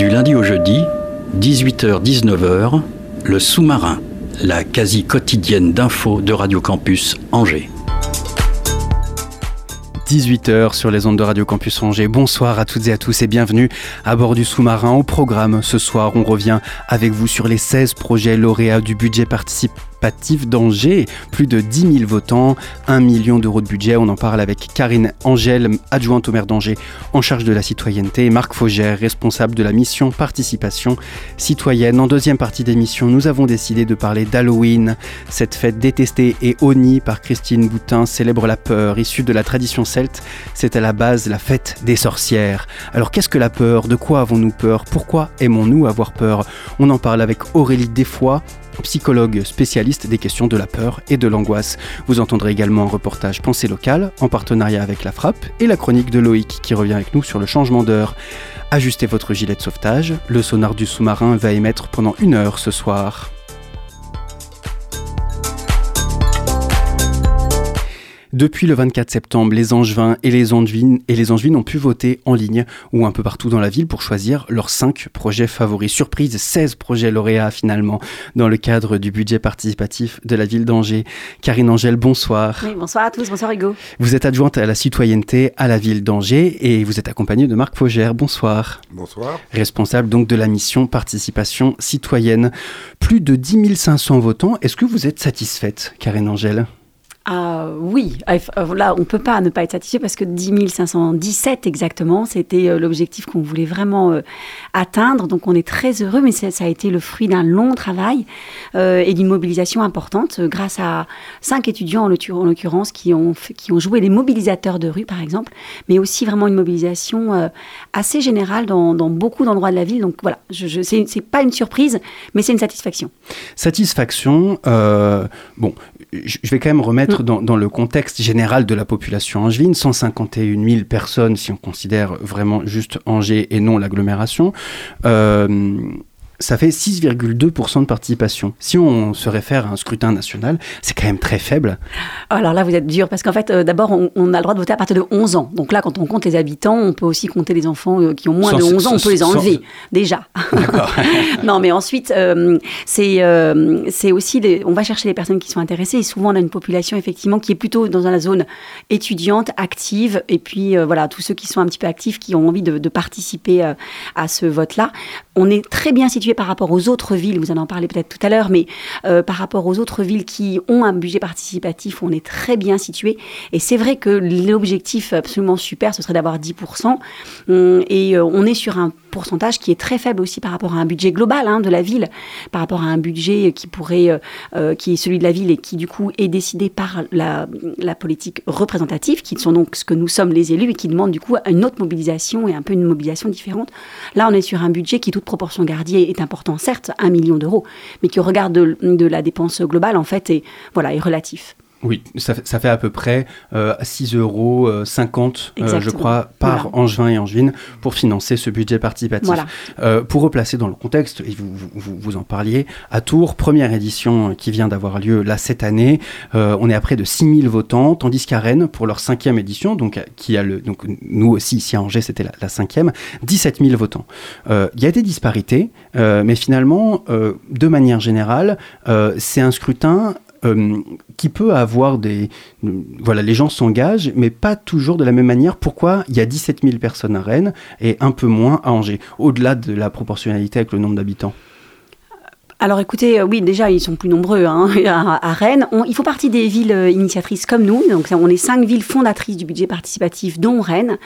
Du lundi au jeudi, 18h-19h, le sous-marin, la quasi quotidienne d'infos de Radio Campus Angers. 18h sur les ondes de Radio Campus Angers. Bonsoir à toutes et à tous et bienvenue à bord du sous-marin. Au programme ce soir, on revient avec vous sur les 16 projets lauréats du budget participatif d'Angers. Plus de 10 000 votants, 1 million d'euros de budget. On en parle avec Karine Angèle, adjointe au maire d'Angers en charge de la citoyenneté, et Marc Faugère, responsable de la mission participation citoyenne. En deuxième partie d'émission, nous avons décidé de parler d'Halloween. Cette fête détestée et honnie par Christine Boutin célèbre la peur issue de la tradition celte. C'est à la base la fête des sorcières. Alors qu'est-ce que la peur? De quoi avons-nous peur? Pourquoi aimons-nous avoir peur? On en parle avec Aurélie Desfoy, psychologue spécialiste des questions de la peur et de l'angoisse. Vous entendrez également un reportage Pensée locale en partenariat avec la Frappe et la chronique de Loïc qui revient avec nous sur le changement d'heure. Ajustez votre gilet de sauvetage, le sonar du sous-marin va émettre pendant une heure ce soir. Depuis le 24 septembre, les Angevins et les Angevines, et les Angevines ont pu voter en ligne ou un peu partout dans la ville pour choisir leurs 5 projets favoris. Surprise, 16 projets lauréats finalement dans le cadre du budget participatif de la ville d'Angers. Karine Angèle, bonsoir. Oui, bonsoir à tous, bonsoir Hugo. Vous êtes adjointe à la citoyenneté à la ville d'Angers et vous êtes accompagnée de Marc Faugère. Bonsoir. Bonsoir. Responsable donc de la mission participation citoyenne. Plus de 10 500 votants. Est-ce que vous êtes satisfaite, Karine Angèle ah oui, ah, euh, là on peut pas ne pas être satisfait parce que 10 517 exactement, c'était euh, l'objectif qu'on voulait vraiment euh, atteindre. Donc on est très heureux, mais ça, a été le fruit d'un long travail et d'une mobilisation importante grâce à cinq étudiants en l'occurrence qui ont, qui ont joué les mobilisateurs de rue par exemple, mais aussi vraiment une mobilisation assez générale dans, beaucoup d'endroits de la ville. Donc voilà, je, je c'est pas une surprise, mais c'est une satisfaction. Satisfaction, bon, je vais quand même remettre mm. dans, le contexte général de la population angevine, 151 000 personnes si on considère vraiment juste Angers et non l'agglomération. Euh, ça fait 6,2% de participation. Si on se réfère à un scrutin national, c'est quand même très faible. Alors là, vous êtes dur, parce qu'en fait, euh, d'abord, on, a le droit de voter à partir de 11 ans. Donc là, quand on compte les habitants, on peut aussi compter les enfants euh, qui ont moins de 11 ans, on peut les enlever, déjà. non, mais ensuite, euh, c'est aussi, on va chercher les personnes qui sont intéressées, et souvent, on a une population, effectivement, qui est plutôt dans la zone étudiante, active, et puis, voilà, tous ceux qui sont un petit peu actifs, qui ont envie de, de participer à ce vote-là. On est très bien situé par rapport aux autres villes, vous en parlez peut-être tout à l'heure, mais euh, par rapport aux autres villes qui ont un budget participatif, on est très bien situé. Et c'est vrai que l'objectif absolument super, ce serait d'avoir 10%. Hum, et euh, on est sur un pourcentage qui est très faible aussi par rapport à un budget global hein, de la ville, par rapport à un budget qui pourrait, euh, qui est celui de la ville et qui du coup est décidé par la, politique représentative, qui sont donc ce que nous sommes les élus et qui demandent du coup une autre mobilisation et un peu une mobilisation différente. Là, on est sur un budget qui, toute proportion gardée, est important, certes, un million d'euros, mais qui au regard de, de, la dépense globale, en fait, est, voilà, est relatif. Oui, ça, fait à peu près euh, 6,50 euros, euh, euh, je crois, par Angevin et Angevine pour financer ce budget participatif. Euh, pour replacer dans le contexte, et vous, vous, vous, en parliez, à Tours, première édition qui vient d'avoir lieu là cette année, on est à près de 6000 votants, tandis qu'à Rennes, pour leur cinquième édition, donc, qui a le, donc nous aussi ici à Angers, c'était la, la, cinquième, 17 000 votants. Il y a des disparités, mais finalement, de manière générale, c'est un scrutin euh, qui peut avoir des... Voilà, les gens s'engagent, mais pas toujours de la même manière. Pourquoi il y a 17 000 personnes à Rennes et un peu moins à Angers, au-delà de la proportionnalité avec le nombre d'habitants? Alors écoutez, euh, oui, déjà, ils sont plus nombreux hein, à, Rennes. On, il faut partie des villes euh, initiatrices comme nous. Donc on est cinq villes fondatrices du budget participatif, dont Rennes.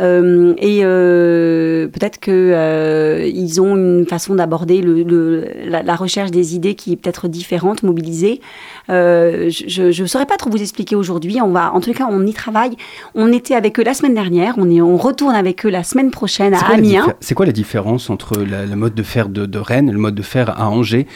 Et peut-être que ils ont une façon d'aborder le, la, recherche des idées qui est peut-être différente, mobilisée. Je ne saurais pas trop vous expliquer aujourd'hui. On va, en tout cas, on y travaille. On était avec eux la semaine dernière. On, est, on retourne avec eux la semaine prochaine à Amiens. C'est quoi la différence entre le mode de faire de, de Rennes et le mode de faire à Angers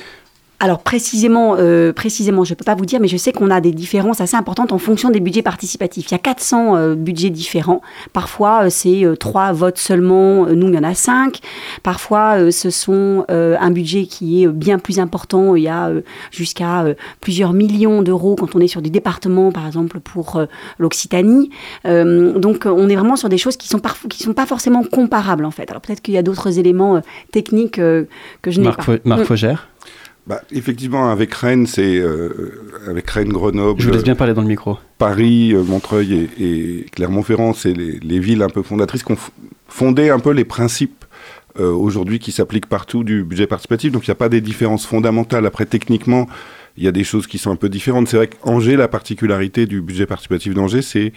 alors précisément, euh, précisément, je ne peux pas vous dire, mais je sais qu'on a des différences assez importantes en fonction des budgets participatifs. Il y a 400 euh, budgets différents. Parfois, euh, c'est trois votes seulement. Nous, il y en a cinq. Parfois, ce sont un budget qui est bien plus important. Il y a jusqu'à plusieurs millions d'euros quand on est sur des départements, par exemple pour l'Occitanie. donc, on est vraiment sur des choses qui sont qui sont pas forcément comparables en fait. Alors peut-être qu'il y a d'autres éléments techniques que je n'ai pas. Marc mm. Fogère bah, effectivement, avec Rennes, c'est euh, avec Rennes, Grenoble. Je vous laisse bien parler dans le micro. Paris, Montreuil et, Clermont-Ferrand, c'est les, villes un peu fondatrices qui ont fondé un peu les principes euh, aujourd'hui qui s'appliquent partout du budget participatif. Donc il n'y a pas des différences fondamentales. Après, techniquement, il y a des choses qui sont un peu différentes. C'est vrai qu'Angers, la particularité du budget participatif d'Angers, c'est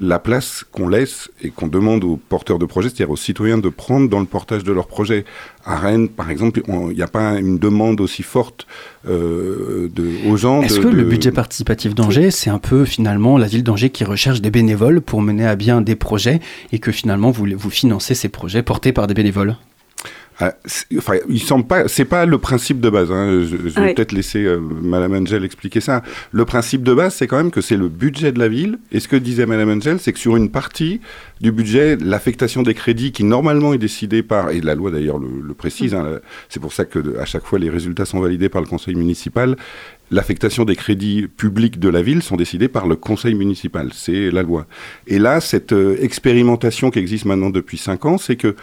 la place qu'on laisse et qu'on demande aux porteurs de projets, c'est-à-dire aux citoyens de prendre dans le portage de leurs projets. À Rennes, par exemple, il n'y a pas une demande aussi forte euh, de, aux gens. Est-ce que le budget participatif d'Angers, c'est un peu finalement la ville d'Angers qui recherche des bénévoles pour mener à bien des projets et que finalement vous, vous financez ces projets portés par des bénévoles? Ah, enfin, il semble pas. C'est pas le principe de base. Hein. Je, vais peut-être laisser euh, Madame Angel expliquer ça. Le principe de base, c'est quand même que c'est le budget de la ville. Et ce que disait Madame Angel, c'est que sur une partie du budget, l'affectation des crédits, qui normalement est décidée par et la loi d'ailleurs le, précise. Hein, c'est pour ça que à chaque fois les résultats sont validés par le conseil municipal. L'affectation des crédits publics de la ville sont décidés par le conseil municipal. C'est la loi. Et là, cette euh, expérimentation qui existe maintenant depuis cinq ans, c'est que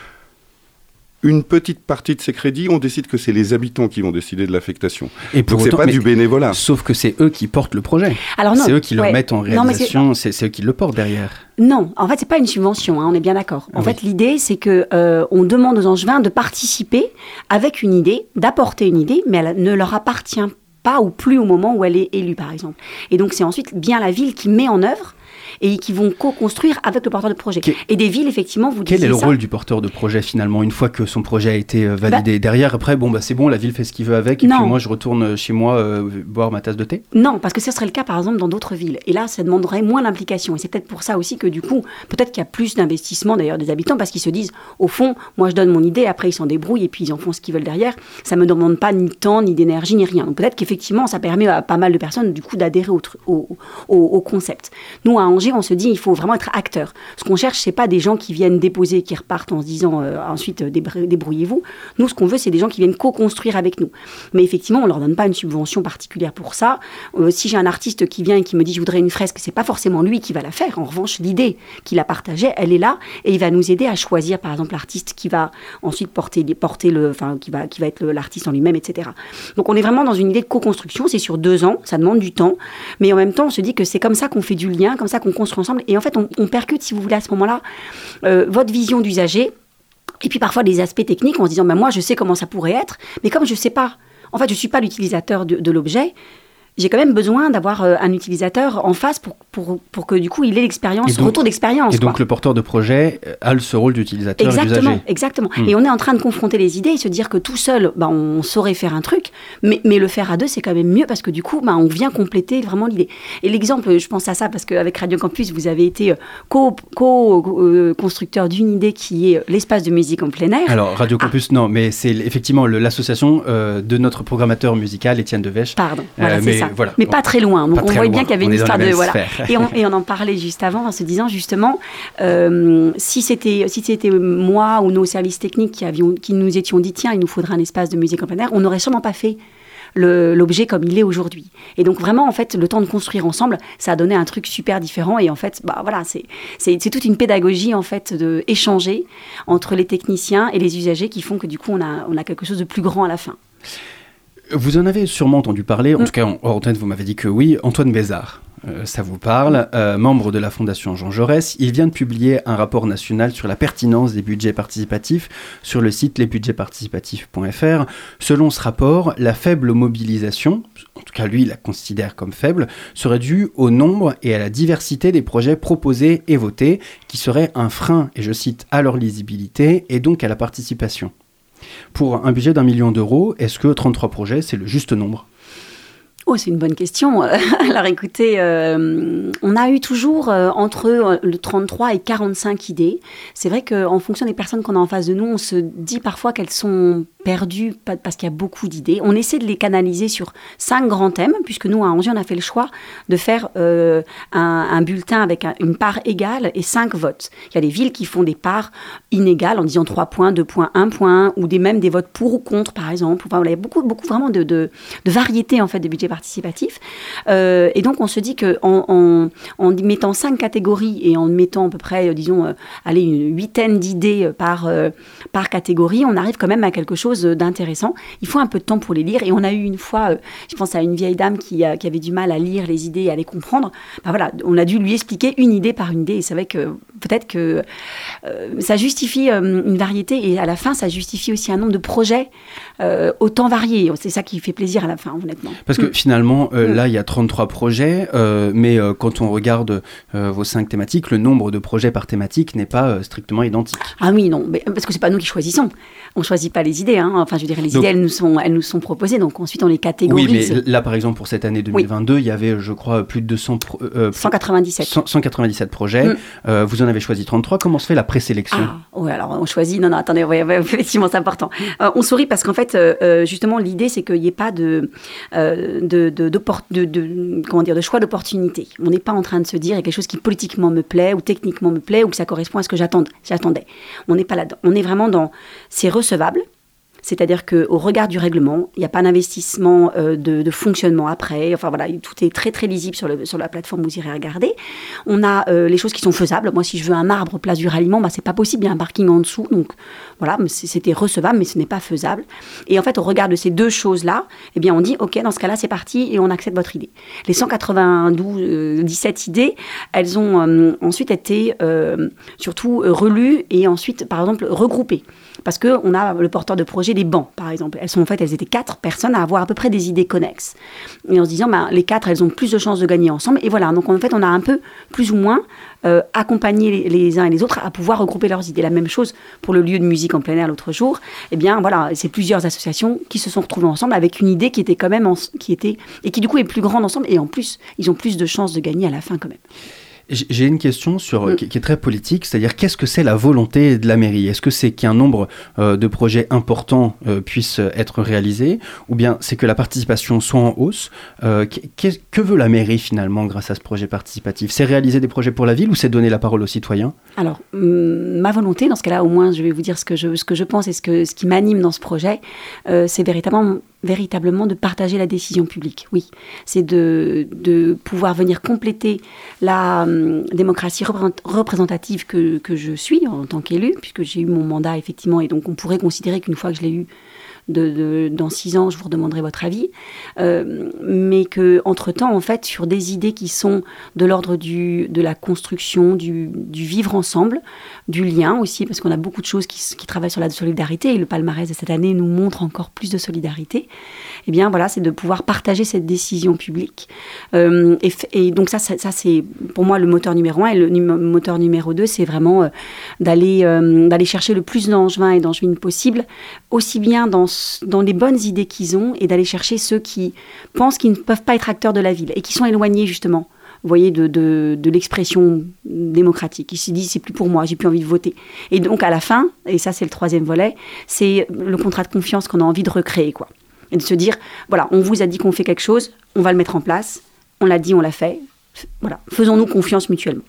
une petite partie de ces crédits, on décide que c'est les habitants qui vont décider de l'affectation. Et Donc c'est pas du bénévolat. Sauf que c'est eux qui portent le projet. c'est eux qui le mettent en réalisation, c'est eux qui le portent derrière. Non, en fait c'est pas une subvention, hein, on est bien d'accord. En fait l'idée c'est que euh, on demande aux angevins de participer avec une idée, d'apporter une idée, mais elle ne leur appartient pas ou plus au moment où elle est élue par exemple. Et donc c'est ensuite bien la ville qui met en œuvre et qui vont co-construire avec le porteur de projet. et des villes, effectivement, vous Quel est le rôle du porteur de projet finalement une fois que son projet a été euh, validé bah Derrière, après, bon, bah, c'est bon, la ville fait ce qu'il veut avec, et puis moi je retourne chez moi euh, boire ma tasse de thé Non, parce que ce serait le cas par exemple dans d'autres villes. Et là, ça demanderait moins d'implication. Et c'est peut-être pour ça aussi que du coup, peut-être qu'il y a plus d'investissement d'ailleurs des habitants parce qu'ils se disent, au fond, moi je donne mon idée, après ils s'en débrouillent et puis ils en font ce qu'ils veulent derrière. Ça me demande pas ni de temps, ni d'énergie, ni rien. Donc peut-être qu'effectivement, ça permet à pas mal de personnes du coup d'adhérer au, au, au, concept. Nous, à Angers, on se dit, il faut vraiment être acteur. Ce qu'on cherche, c'est pas des gens qui viennent déposer, qui repartent en se disant euh, ensuite euh, débrouillez-vous. Nous, ce qu'on veut, c'est des gens qui viennent co-construire avec nous. Mais effectivement, on leur donne pas une subvention particulière pour ça. Euh, si j'ai un artiste qui vient et qui me dit je voudrais une fresque, c'est pas forcément lui qui va la faire. En revanche, l'idée qu'il a partagée, elle est là et il va nous aider à choisir, par exemple, l'artiste qui va ensuite porter, porter le, enfin, qui va, qui va être l'artiste en lui-même, etc. Donc, on est vraiment dans une idée de co-construction. C'est sur deux ans, ça demande du temps, mais en même temps, on se dit que c'est comme ça qu'on fait du lien, comme ça qu'on construit ensemble. Et en fait, on, percute, si vous voulez, à ce moment-là, euh, votre vision d'usager. Et puis parfois des aspects techniques en se disant, ben moi je sais comment ça pourrait être, mais comme je ne sais pas, en fait je ne suis pas l'utilisateur de l'objet, j'ai quand même besoin d'avoir euh, un utilisateur en face pour, pour, pour que du coup il ait l'expérience, retour d'expérience. Et donc le porteur de projet euh, a ce rôle d'utilisateur Exactement, exactement. Hmm. Et on est en train de confronter les idées et se dire que tout seul, bah, on saurait faire un truc, mais, mais le faire à deux, c'est quand même mieux parce que du coup, bah, on vient compléter vraiment l'idée. Et l'exemple, je pense à ça parce qu'avec Radio Campus, vous avez été euh, co-constructeur d'une idée qui est l'espace de musique en plein air. Alors Radio Campus, non, mais c'est effectivement l'association de notre programmateur musical, Étienne Devèche. Pardon, voilà, c'est ça mais pas très loin. Donc on voyait bien qu'il y avait une histoire de voilà. Et on, et on, en parlait juste avant en se disant justement euh, si c'était si c'était moi ou nos services techniques qui avions qui nous étions dit tiens il nous faudrait un espace de musique en plein air, on n'aurait sûrement pas fait l'objet comme il est aujourd'hui. Et donc vraiment, en fait, le temps de construire ensemble, ça a donné un truc super différent. Et en fait, bah voilà, c'est toute une pédagogie en fait de échanger entre les techniciens et les usagers qui font que du coup, on a, on a quelque chose de plus grand à la fin. Vous en avez sûrement entendu parler, en mm. tout cas en hors vous m'avez dit que oui, Antoine Bézard. ça vous parle, membre de la Fondation Jean Jaurès, il vient de publier un rapport national sur la pertinence des budgets participatifs sur le site lesbudgetsparticipatifs.fr. Selon ce rapport, la faible mobilisation, en tout cas lui il la considère comme faible, serait due au nombre et à la diversité des projets proposés et votés, qui serait un frein, et je cite, à leur lisibilité et donc à la participation. Pour un budget d'un million d'euros, est-ce que 33 projets, c'est le juste nombre? Oh, c'est une bonne question. Alors écoutez, euh, on a eu toujours euh, entre euh, le 33 et 45 idées. C'est vrai qu'en fonction des personnes qu'on a en face de nous, on se dit parfois qu'elles sont perdu parce qu'il y a beaucoup d'idées. On essaie de les canaliser sur cinq grands thèmes, puisque nous, à Angers, on a fait le choix de faire euh, un, bulletin avec une part égale et cinq votes. Il y a des villes qui font des parts inégales en disant 3 points, 2 points, 1 point, ou des, même des votes pour ou contre, par exemple. Enfin, il y a beaucoup, beaucoup vraiment de, de, variété, en fait, des budgets participatifs. Euh, et donc, on se dit qu'en en, en, mettant cinq catégories et en mettant à peu près, disons, euh, une huitaine d'idées par, par catégorie, on arrive quand même à quelque chose d'intéressant. Il faut un peu de temps pour les lire. Et on a eu une fois, euh, je pense à une vieille dame qui, qui, avait du mal à lire les idées et à les comprendre. Ben voilà, on a dû lui expliquer une idée par une idée. Et c'est vrai que peut-être que euh, ça justifie euh, une variété et à la fin, ça justifie aussi un nombre de projets autant variés. C'est ça qui fait plaisir à la fin, honnêtement. Parce que mm. finalement, mm. là, il y a 33 projets, mais quand on regarde vos cinq thématiques, le nombre de projets par thématique n'est pas strictement identique. Ah oui, non, mais, parce que c'est pas nous qui choisissons. On choisit pas les idées. Hein. Enfin, je dirais, les idées, elles nous, sont, elles nous sont proposées. Donc ensuite, on les catégorise. Oui, mais là, par exemple, pour cette année 2022, il y avait, je crois, plus de 200. 197. 197 projets. Mm. Euh, vous en avez choisi 33. Comment se fait la présélection? Ah, Oui, alors on choisit. Non, non, attendez, ouais, effectivement, c'est important. Euh, on sourit parce qu'en fait, euh, justement, l'idée, c'est qu'il n'y ait pas de, de, de, de, comment dire, de choix d'opportunité. On n'est pas en train de se dire, il y a quelque chose qui politiquement me plaît ou techniquement me plaît ou que ça correspond à ce que j'attendais. On n'est pas là-dedans. On est vraiment dans c'est recevable c'est-à-dire qu'au regard du règlement, il n'y a pas d'investissement euh, de, fonctionnement après. Enfin voilà, tout est très très lisible sur, la plateforme, vous irez regarder. On a euh, les choses qui sont faisables. Moi, si je veux un arbre place du ralliement, bah, c'est pas possible, il y a un parking en dessous. Donc voilà, c'était recevable, mais ce n'est pas faisable. Et en fait, au regard de ces deux choses-là, eh bien, on dit, OK, dans ce cas-là, c'est parti et on accepte votre idée. Les 192, 17 euh, idées, elles ont ensuite été surtout relues et ensuite, par exemple, regroupées parce qu'on a le porteur de projet des bancs, par exemple. Elles sont en fait, elles étaient quatre personnes à avoir à peu près des idées connexes. Et en se disant, ben, les quatre, elles ont plus de chances de gagner ensemble. Et voilà, donc en fait, on a un peu, plus ou moins, euh, accompagné les, uns et les autres à pouvoir regrouper leurs idées. La même chose pour le lieu de musique en plein air l'autre jour. Eh bien, voilà, c'est plusieurs associations qui se sont retrouvées ensemble avec une idée qui était quand même, qui était, et qui du coup est plus grande ensemble. Et en plus, ils ont plus de chances de gagner à la fin quand même. J'ai une question sur, mm. qui, est très politique, c'est-à-dire qu'est-ce que c'est la volonté de la mairie? Est-ce que c'est qu'un nombre euh, de projets importants euh, puissent être réalisés? Ou bien c'est que la participation soit en hausse? Euh, Que veut la mairie finalement grâce à ce projet participatif? C'est réaliser des projets pour la ville ou c'est donner la parole aux citoyens? Alors, ma volonté, dans ce cas-là, au moins je vais vous dire ce que je, ce que je pense et ce, que, ce qui m'anime dans ce projet, c'est véritablement véritablement de partager la décision publique. Oui, c'est de, de, pouvoir venir compléter la hum, démocratie représentative que, que, je suis en tant qu'élu, puisque j'ai eu mon mandat effectivement, et donc on pourrait considérer qu'une fois que je l'ai eu, dans six ans, je vous redemanderai votre avis, euh, mais que entre temps, en fait, sur des idées qui sont de l'ordre de la construction, du, du, vivre ensemble, du lien aussi, parce qu'on a beaucoup de choses qui, qui, travaillent sur la solidarité et le palmarès de cette année nous montre encore plus de solidarité. Eh bien, voilà, c'est de pouvoir partager cette décision publique. Euh, et, donc ça, ça, c'est pour moi le moteur numéro un et le moteur numéro deux, c'est vraiment euh, d'aller d'aller chercher le plus d'angevins et d'angevines possible, aussi bien dans dans les bonnes idées qu'ils ont et d'aller chercher ceux qui pensent qu'ils ne peuvent pas être acteurs de la ville et qui sont éloignés justement voyez, de, de, l'expression démocratique. Ils se disent, c'est plus pour moi, j'ai plus envie de voter. Et donc, à la fin, et ça, c'est le troisième volet, c'est le contrat de confiance qu'on a envie de recréer, quoi. Et de se dire, voilà, on vous a dit qu'on fait quelque chose, on va le mettre en place, on l'a dit, on l'a fait, voilà, faisons-nous confiance mutuellement.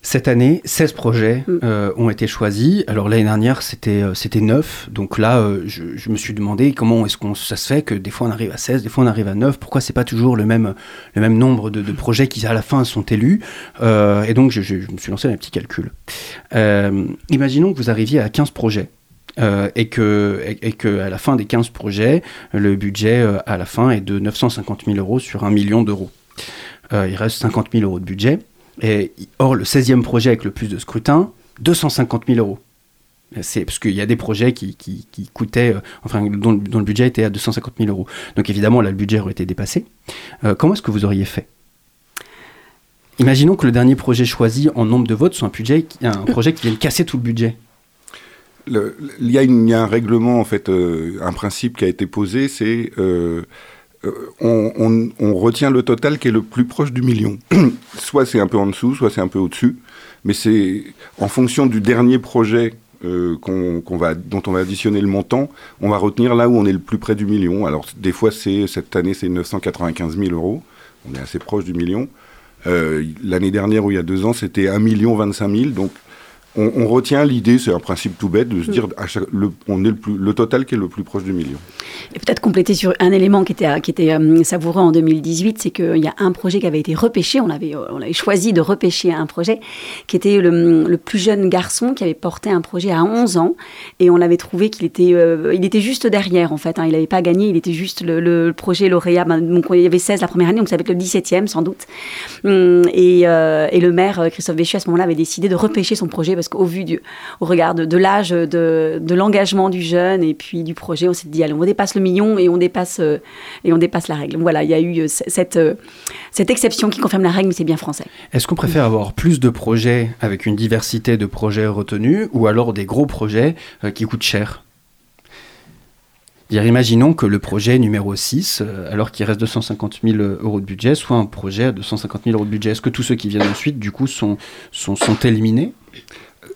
Cette année, 16 projets mm. euh, ont été choisis. Alors l'année dernière, c'était euh, c'était 9. Donc là, euh, je, me suis demandé comment est-ce qu'on ça se fait que des fois on arrive à 16, des fois on arrive à 9. Pourquoi c'est pas toujours le même le même nombre de, projets qui à la fin sont élus? Et donc je, me suis lancé un petit calcul. imaginons que vous arriviez à 15 projets. et que, et, que à la fin des 15 projets, le budget à la fin est de 950 000 euros sur un million d'euros. il reste 50 000 euros de budget. Et, or, le 16e projet avec le plus de scrutin, 250 000 euros. C'est parce qu'il y a des projets qui, qui, coûtaient, enfin, dont, le budget était à 250 000 euros. Donc évidemment, là, le budget aurait été dépassé. comment est-ce que vous auriez fait? Imaginons que le dernier projet choisi en nombre de votes soit un, budget, un projet qui vienne casser tout le budget. il, y a un règlement, en fait, euh, un principe qui a été posé, c'est euh, euh, on, retient le total qui est le plus proche du million. soit c'est un peu en dessous, soit c'est un peu au-dessus. Mais c'est en fonction du dernier projet qu'on, va, dont on va additionner le montant, on va retenir là où on est le plus près du million. Alors des fois, cette année, c'est 995 000 euros. On est assez proche du million. Euh, l'année dernière ou il y a deux ans, c'était 1 million 25 000. Donc on, retient l'idée, c'est un principe tout bête, de se mm. dire à le, on est le, plus, le total qui est le plus proche du million. Et peut-être compléter sur un élément qui était, qui était euh, savoureux en 2018, c'est qu'il y a un projet qui avait été repêché, on avait, on avait choisi de repêcher un projet, qui était le, plus jeune garçon qui avait porté un projet à 11 ans, et on avait trouvé qu'il était, euh, il était juste derrière en fait, hein. il n'avait pas gagné, il était juste le, projet lauréat, ben, donc il y avait 16 la première année, donc ça va être le 17e sans doute. Hum, et, euh, et le maire, Christophe Véchu, à ce moment-là, avait décidé de repêcher son projet parce qu'au vu du, au regard de, l'âge, de, l'engagement du jeune et puis du projet, on s'est dit allez, on dépasse le million et on dépasse euh, et on dépasse la règle. Voilà, il y a eu euh, cette euh, cette exception qui confirme la règle, mais c'est bien français. Est-ce qu'on préfère avoir plus de projets avec une diversité de projets retenus ou alors des gros projets qui coûtent cher? Imaginons que le projet numéro 6, alors qu'il reste 250 000 euros de budget, soit un projet à 250 000 euros de budget. Est-ce que tous ceux qui viennent ensuite, du coup, sont, sont, sont éliminés?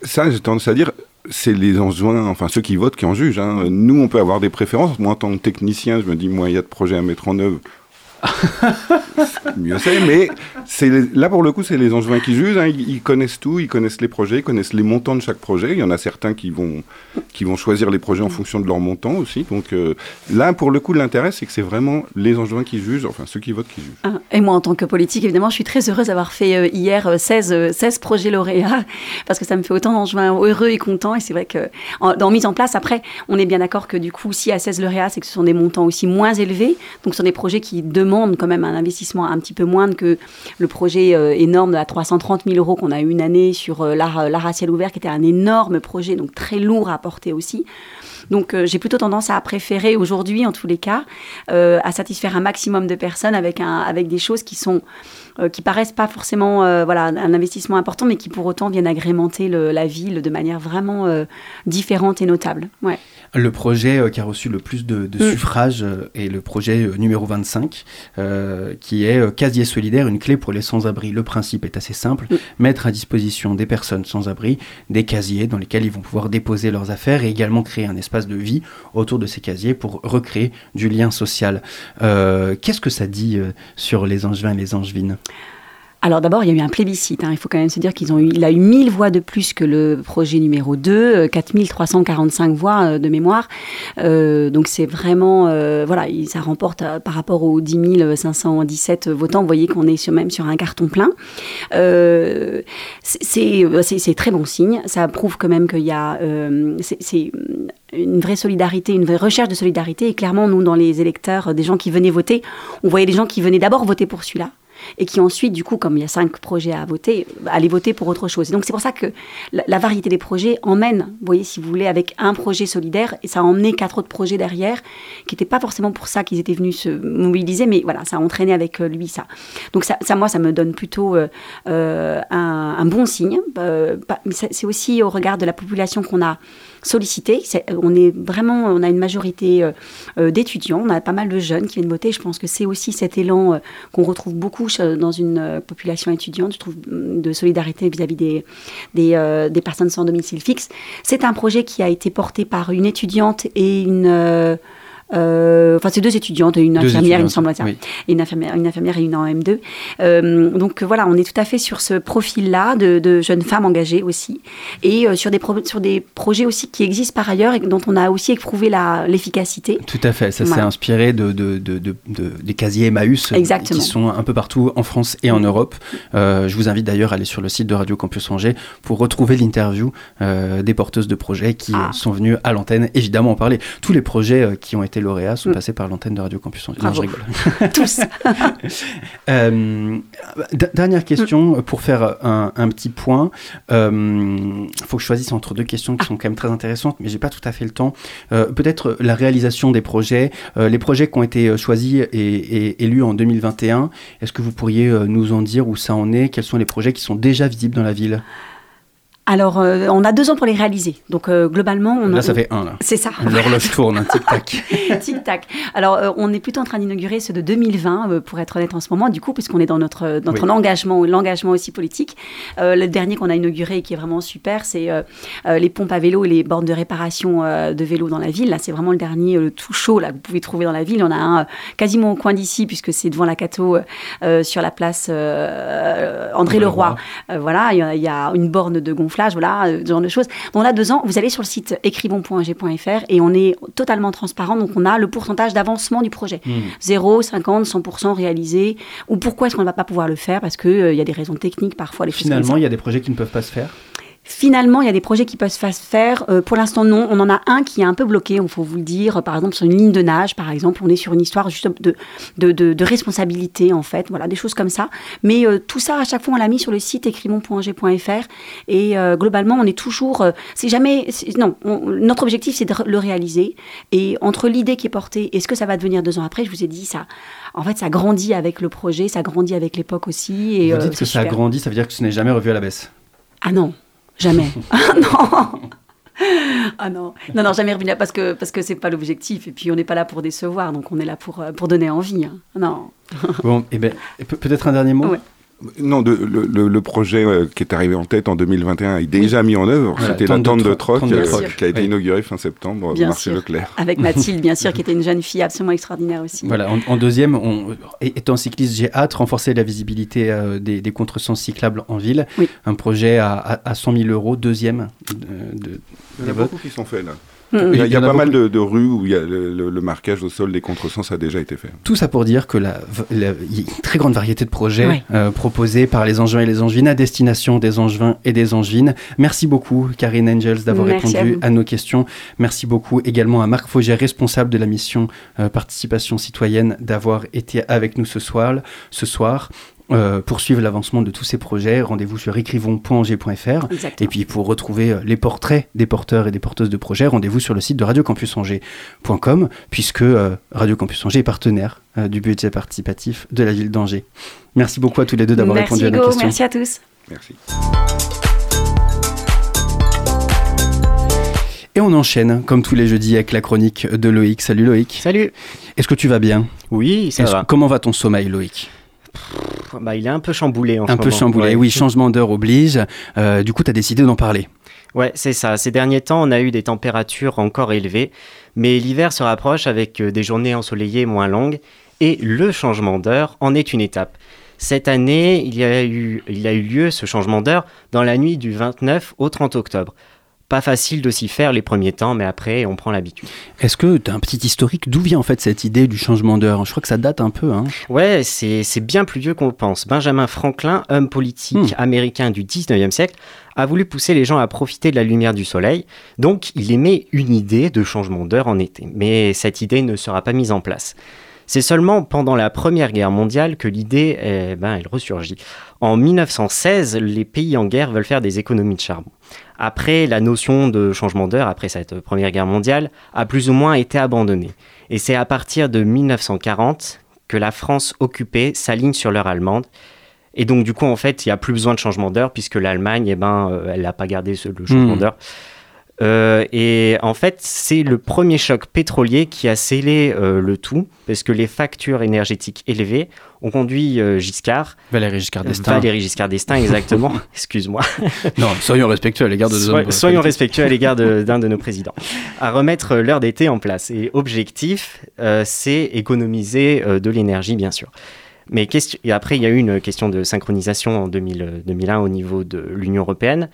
Ça, j'ai tendance à dire, c'est les enjoints, enfin ceux qui votent qui en jugent. Hein. Nous, on peut avoir des préférences. Moi, en tant que technicien, je me dis, moi, il y a de projets à mettre en œuvre. mieux c'est, mais c'est là pour le coup, c'est les angevins qui jugent. Hein. Ils, connaissent tout, ils connaissent les projets, ils connaissent les montants de chaque projet. Il y en a certains qui vont, qui vont choisir les projets en fonction de leur montant aussi. Donc euh, là, pour le coup, l'intérêt, c'est que c'est vraiment les angevins qui jugent, enfin ceux qui votent qui jugent. Ah, et moi, en tant que politique, évidemment, je suis très heureuse d'avoir fait euh, hier 16, euh, 16 projets lauréats parce que ça me fait autant d'angevins heureux et contents. Et c'est vrai que dans mise en place, après, on est bien d'accord que du coup, si à 16 lauréats, c'est que ce sont des montants aussi moins élevés. Donc, ce sont des projets qui demandent quand même un investissement un petit peu moindre que le projet euh, énorme à 330 000 euros qu'on a eu une année sur euh, l'art, euh, à ouvert, qui était un énorme projet, donc très lourd à porter aussi. Donc j'ai plutôt tendance à préférer aujourd'hui, en tous les cas, à satisfaire un maximum de personnes avec, un, avec des choses qui sont qui paraissent pas forcément voilà un investissement important, mais qui pour autant viennent agrémenter la ville de manière vraiment différente et notable. Ouais. Le projet euh, qui a reçu le plus de, mm. suffrages euh, est le projet euh, numéro 25, qui est Casier solidaire, une clé pour les sans-abri. Le principe est assez simple, mm. mettre à disposition des personnes sans-abri des casiers dans lesquels ils vont pouvoir déposer leurs affaires et également créer un espace de vie autour de ces casiers pour recréer du lien social. Qu'est-ce que ça dit sur les angevins et les angevines? Alors d'abord, il y a eu un plébiscite. Hein. Il faut quand même se dire qu'il a eu 1000 voix de plus que le projet numéro 2, 4345 euh, voix euh, de mémoire. Euh, donc c'est vraiment, voilà, ça remporte par rapport aux 10 517 votants. Vous voyez qu'on est même sur un carton plein. c'est très bon signe. Ça prouve quand même qu'il y a, c'est une vraie solidarité, une vraie recherche de solidarité. Et clairement, nous, dans les électeurs, des gens qui venaient voter, on voyait des gens qui venaient d'abord voter pour celui-là et qui ensuite, du coup, comme il y a cinq projets à voter, allaient voter pour autre chose. Donc c'est pour ça que la, variété des projets emmène, vous voyez, si vous voulez, avec un projet solidaire, et ça a emmené quatre autres projets derrière, qui n'étaient pas forcément pour ça qu'ils étaient venus se mobiliser, mais voilà, ça a entraîné avec euh, lui ça. Donc ça, moi, ça me donne plutôt euh, euh, un, bon signe. c'est aussi au regard de la population qu'on a sollicité. on est vraiment, on a une majorité d'étudiants, on a pas mal de jeunes qui viennent voter. Je pense que c'est aussi cet élan qu'on retrouve beaucoup dans une euh, population étudiante, je trouve, de solidarité vis-à-vis des, euh, des, personnes sans domicile fixe. C'est un projet qui a été porté par une étudiante et une... Euh, enfin, c'est deux étudiantes, une infirmière, il me semble, ça. une, infirmière, une infirmière et une en M2. Euh, donc voilà, on est tout à fait sur ce profil-là de, jeunes femmes engagées aussi, et euh, sur, des sur des projets aussi qui existent par ailleurs et dont on a aussi éprouvé l'efficacité. Tout à fait, ça s'est inspiré de, de, des casiers Emmaüs qui sont un peu partout en France et en Europe. je vous invite d'ailleurs à aller sur le site de Radio Campus Angers pour retrouver l'interview des porteuses de projets qui ah. sont venues à l'antenne, évidemment en parler. Tous les projets qui ont été lauréats sont mm. passés par l'antenne de Radio Campus Angers. Non, je rigole. Tous. Euh, dernière question mm. pour faire un, petit point. Il euh, faut que je choisisse entre deux questions qui ah. sont quand même très intéressantes, mais j'ai pas tout à fait le temps. Peut-être la réalisation des projets, les projets qui ont été choisis et, élus en 2021. Est-ce que vous pourriez nous en dire où ça en est? Quels sont les projets qui sont déjà visibles dans la ville? Alors, euh, on a deux ans pour les réaliser. Donc, euh, globalement, on là, ça fait un. Là. C'est ça. L'horloge tourne, tic tac. tic tac. Alors, euh, on est plutôt en train d'inaugurer ceux de 2020, pour être honnête en ce moment. Du coup, puisqu'on est dans notre notre engagement, l'engagement aussi politique. le dernier qu'on a inauguré et qui est vraiment super, c'est les pompes à vélo et les bornes de réparation de vélo dans la ville. Là, c'est vraiment le dernier, le tout chaud là que vous pouvez trouver dans la ville. On a un quasiment au coin d'ici, puisque c'est devant la Cato, sur la place André Leroy. voilà, il y, y, a une borne de gonflage voilà, euh, ce genre de choses. Donc là, deux ans, vous allez sur le site écrivons.g.fr et on est totalement transparent. Donc on a le pourcentage d'avancement du projet. 0, 50, 100% réalisé. Ou pourquoi est-ce qu'on ne va pas pouvoir le faire? Parce qu'il euh, y a des raisons techniques parfois. Les Finalement, il y a des projets qui ne peuvent pas se faire Finalement, il y a des projets qui peuvent se faire. Euh, pour l'instant, non. On en a un qui est un peu bloqué, il faut vous le dire. Par exemple, sur une ligne de nage, par exemple, on est sur une histoire juste de, de, de, responsabilité, en fait. Voilà, des choses comme ça. Mais euh, tout ça, à chaque fois, on l'a mis sur le site écrivons.g.fr. Et euh, globalement, on est toujours. c'est jamais. Non, notre objectif, c'est de le réaliser. Et entre l'idée qui est portée et ce que ça va devenir deux ans après, je vous ai dit, ça. En fait, ça grandit avec le projet, ça grandit avec l'époque aussi. Et, vous dites que ça grandit, ça veut dire que ce n'est jamais revu à la baisse Ah non, Jamais. Ah non ah non, non, non, jamais revenir parce que parce que c'est pas l'objectif et puis on n'est pas là pour décevoir, donc on est là pour euh, pour donner envie. Hein. Non. bon, et eh ben peut-être un dernier mot? Non, de, le, projet euh, qui est arrivé en tête en 2021 est déjà mis en œuvre. C'était la tente de, troc, euh, qui a été inaugurée fin septembre au marché Leclerc. Avec Mathilde, bien sûr, qui était une jeune fille absolument extraordinaire aussi. Voilà, en, deuxième, on, étant cycliste, j'ai hâte de renforcer la visibilité euh, des, contresens cyclables en ville. Un projet à, à, 100 000 euros, deuxième. De, Il y a beaucoup qui sont faits là. Il y a, pas mal de, rues où il y a le, marquage au sol des contresens a déjà été fait. Tout ça pour dire que la, il y a une très grande variété de projets euh, proposés par les Angevins et les Angevines à destination des Angevins et des Angevines. Merci beaucoup, Karine Angels, d'avoir répondu à, nos questions. Merci beaucoup également à Marc Fauger, responsable de la mission euh, participation citoyenne, d'avoir été avec nous ce soir. Ce soir. Euh, pour suivre l'avancement de tous ces projets, rendez-vous sur écrivons.angers.fr. Et puis pour retrouver euh, les portraits des porteurs et des porteuses de projets, rendez-vous sur le site de radiocampusangers.com, puisque euh, Radio Campus Angers est partenaire du budget participatif de la ville d'Angers. Merci beaucoup à tous les deux d'avoir répondu à nos questions. Merci à tous. Merci. Et on enchaîne, comme tous les jeudis, avec la chronique de Loïc. Salut Loïc. Salut. Est-ce que tu vas bien? Oui, ça va. Comment va ton sommeil, Loïc? Bah, il est un peu chamboulé en Un peu chamboulé, oui, changement d'heure oblige. Euh, du coup, tu as décidé d'en parler. Ouais, c'est ça. Ces derniers temps, on a eu des températures encore élevées, mais l'hiver se rapproche avec euh, des journées ensoleillées moins longues, et le changement d'heure en est une étape. Cette année, il y a eu, il a eu lieu ce changement d'heure dans la nuit du 29 au 30 octobre pas facile de s'y faire les premiers temps, mais après, on prend l'habitude. Est-ce que tu as un petit historique D'où vient en fait cette idée du changement d'heure? Je crois que ça date un peu. Hein. Ouais, c'est bien plus vieux qu'on pense. Benjamin Franklin, homme politique hmm. américain du 19e siècle, a voulu pousser les gens à profiter de la lumière du soleil. Donc, il émet une idée de changement d'heure en été. Mais cette idée ne sera pas mise en place. C'est seulement pendant la Première Guerre mondiale que l'idée, eh ben, elle ressurgit. En 1916, les pays en guerre veulent faire des économies de charbon. Après, la notion de changement d'heure, après cette Première Guerre mondiale, a plus ou moins été abandonnée. Et c'est à partir de 1940 que la France occupée s'aligne sur l'heure allemande. Et donc, du coup, en fait, il n'y a plus besoin de changement d'heure puisque l'Allemagne, eh ben, euh, elle n'a pas gardé le changement hmm. d'heure. Euh, et en fait, c'est le premier choc pétrolier qui a scellé euh, le tout, parce que les factures énergétiques élevées ont conduit euh, Giscard. Valéry Giscard d'Estaing. Valéry Giscard d'Estaing, exactement. Excuse-moi. non, soyons respectueux à l'égard de Soyons respectueux à l'égard d'un de, nos présidents. À remettre l'heure d'été en place. Et objectif, c'est économiser de l'énergie, bien sûr. Mais question, et après, il y a eu une question de synchronisation en 2001 au niveau de l'Union européenne.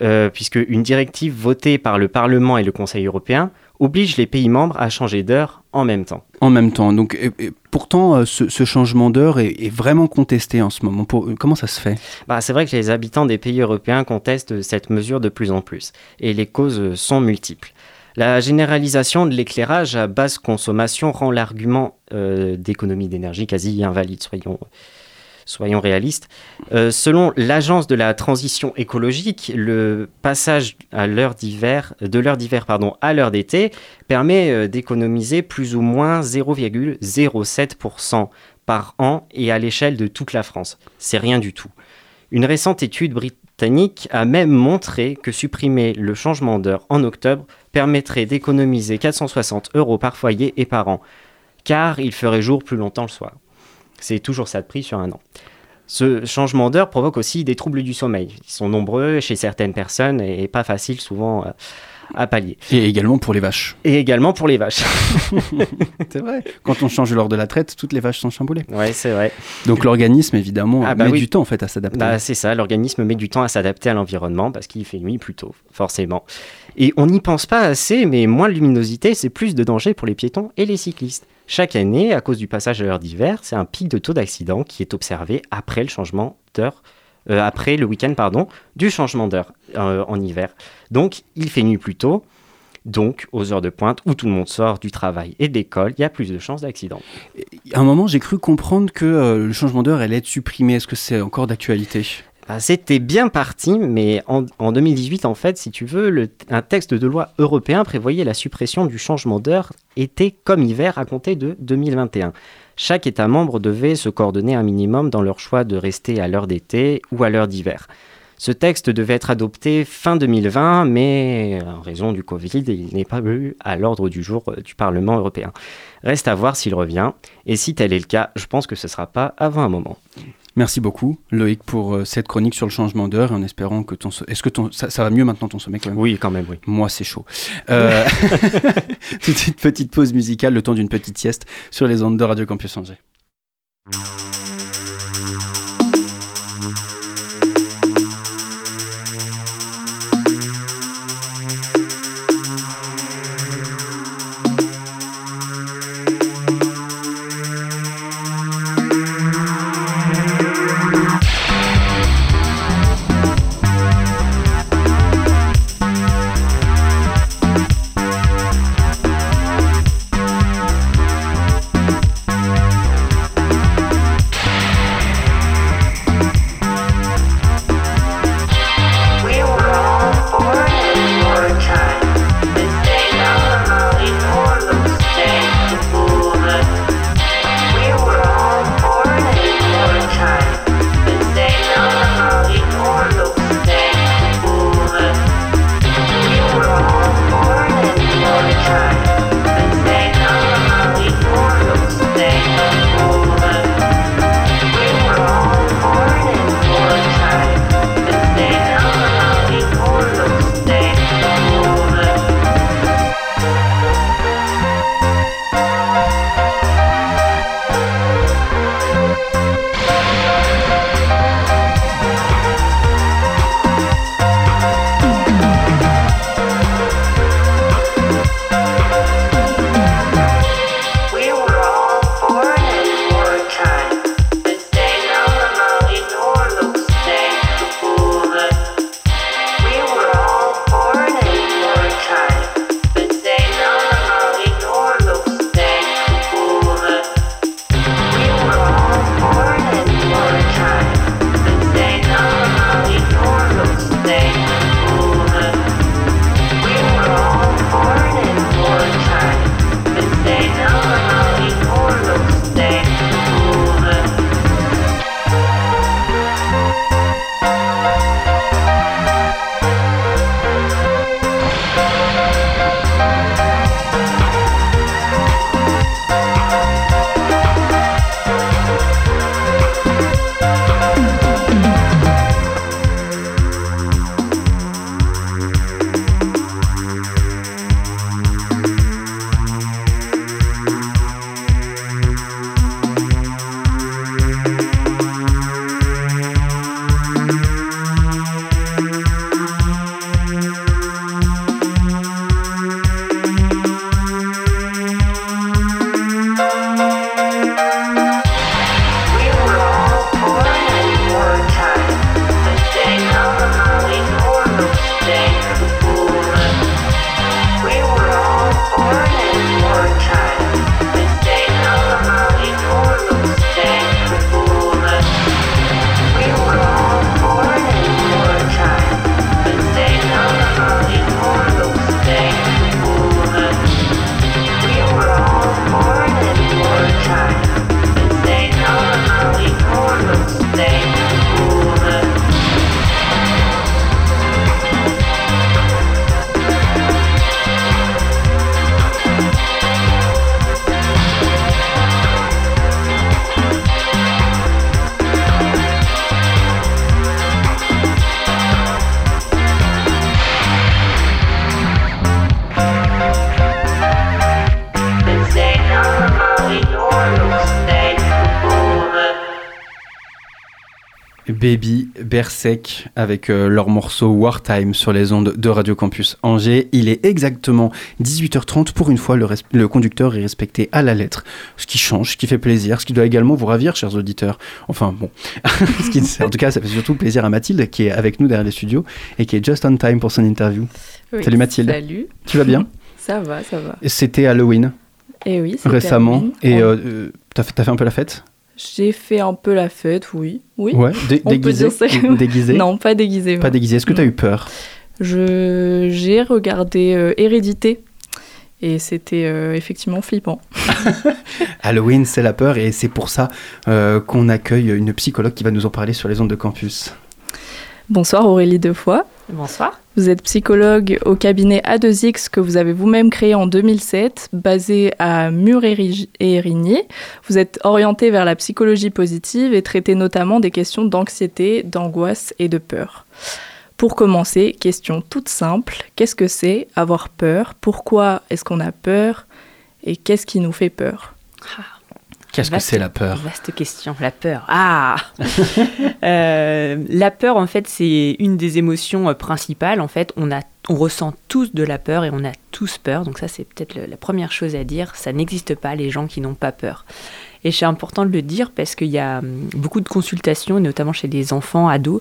Euh, puisque une directive votée par le Parlement et le Conseil européen oblige les pays membres à changer d'heure en même temps. En même temps. Donc, pourtant, euh, ce, changement d'heure est, vraiment contesté en ce moment. comment ça se fait? Bah, C'est vrai que les habitants des pays européens contestent cette mesure de plus en plus. Et les causes sont multiples. La généralisation de l'éclairage à basse consommation rend l'argument euh, d'économie d'énergie quasi invalide, soyons, soyons réalistes. Euh, selon l'Agence de la transition écologique, le passage à l'heure d'hiver, de l'heure d'hiver à l'heure d'été permet euh, d'économiser plus ou moins 0,07% par an et à l'échelle de toute la France. C'est rien du tout. Une récente étude britannique a même montré que supprimer le changement d'heure en octobre permettrait d'économiser 460 euros par foyer et par an, car il ferait jour plus longtemps le soir. C'est toujours ça de prix sur un an. Ce changement d'heure provoque aussi des troubles du sommeil. Ils sont nombreux chez certaines personnes et pas faciles souvent euh, à pallier. Et également pour les vaches. Et également pour les vaches. c'est vrai. Quand on change l'heure de la traite, toutes les vaches sont chamboulées. Ouais, c'est vrai. Donc l'organisme, évidemment, ah bah met du temps en fait à s'adapter. Bah, c'est ça, l'organisme met du temps à s'adapter à l'environnement parce qu'il fait nuit plus tôt, forcément. Et on n'y pense pas assez, mais moins de luminosité, c'est plus de danger pour les piétons et les cyclistes. Chaque année, à cause du passage de l'heure d'hiver, c'est un pic de taux d'accident qui est observé après le changement d'heure, euh, après le week-end pardon, du changement d'heure euh, en hiver. Donc, il fait nuit plus tôt. Donc, aux heures de pointe où tout le monde sort du travail et de l'école, il y a plus de chances d'accident. À un moment, j'ai cru comprendre que euh, le changement d'heure allait être supprimé. Est-ce que c'est encore d'actualité? Bah, c'était bien parti, mais en, 2018, en fait, si tu veux, un texte de loi européen prévoyait la suppression du changement d'heure été comme hiver à compter de 2021. Chaque État membre devait se coordonner un minimum dans leur choix de rester à l'heure d'été ou à l'heure d'hiver. Ce texte devait être adopté fin 2020, mais en raison du Covid, il n'est pas eu à l'ordre du jour du Parlement européen. Reste à voir s'il revient, et si tel est le cas, je pense que ce ne sera pas avant un moment. Merci beaucoup, Loïc, pour euh, cette chronique sur le changement d'heure, en espérant que ton... Est-ce que ton... Ça, va mieux maintenant, ton sommeil, quand même? Oui, quand même, oui. Moi, c'est chaud. Euh... Toute petite pause musicale, le temps d'une petite sieste sur les ondes de Radio Campus Angers. Baby Bersec avec euh, leur morceau Wartime sur les ondes de Radio Campus Angers. Il est exactement 18h30. Pour une fois, le, le, conducteur est respecté à la lettre. Ce qui change, ce qui fait plaisir, ce qui doit également vous ravir, chers auditeurs. Enfin, bon. ce qui, en tout cas, ça fait surtout plaisir à Mathilde qui est avec nous derrière les studios et qui est just on time pour son interview. salut Mathilde. Salut. Tu vas bien? Ça va, ça va. C'était Halloween. Et eh oui, récemment. Et euh, t'as fait, as fait un peu la fête? J'ai fait un peu la fête, oui. Oui. Ouais, déguisé. déguisé. Non, pas déguisé. Pas déguisé. Est-ce que tu as eu peur? Je j'ai regardé euh, Hérédité et c'était euh, effectivement flippant. Halloween, c'est la peur et c'est pour ça euh, qu'on accueille une psychologue qui va nous en parler sur les ondes de campus. Bonsoir Aurélie Defoy. Bonsoir. Vous êtes psychologue au cabinet A2X que vous avez vous-même créé en 2007, basé à Mur et Érigny. Vous êtes orienté vers la psychologie positive et traitez notamment des questions d'anxiété, d'angoisse et de peur. Pour commencer, question toute simple, qu'est-ce que c'est avoir peur? Pourquoi est-ce qu'on a peur? Et qu'est-ce qui nous fait peur? Ah. Qu'est-ce que c'est la peur Vaste question, la peur. Ah euh, La peur, en fait, c'est une des émotions euh, principales. En fait, on, a, on ressent tous de la peur et on a tous peur. Donc ça, c'est peut-être la première chose à dire. Ça n'existe pas, les gens qui n'ont pas peur. Et c'est important de le dire parce qu'il y a hum, beaucoup de consultations, notamment chez des enfants, ados,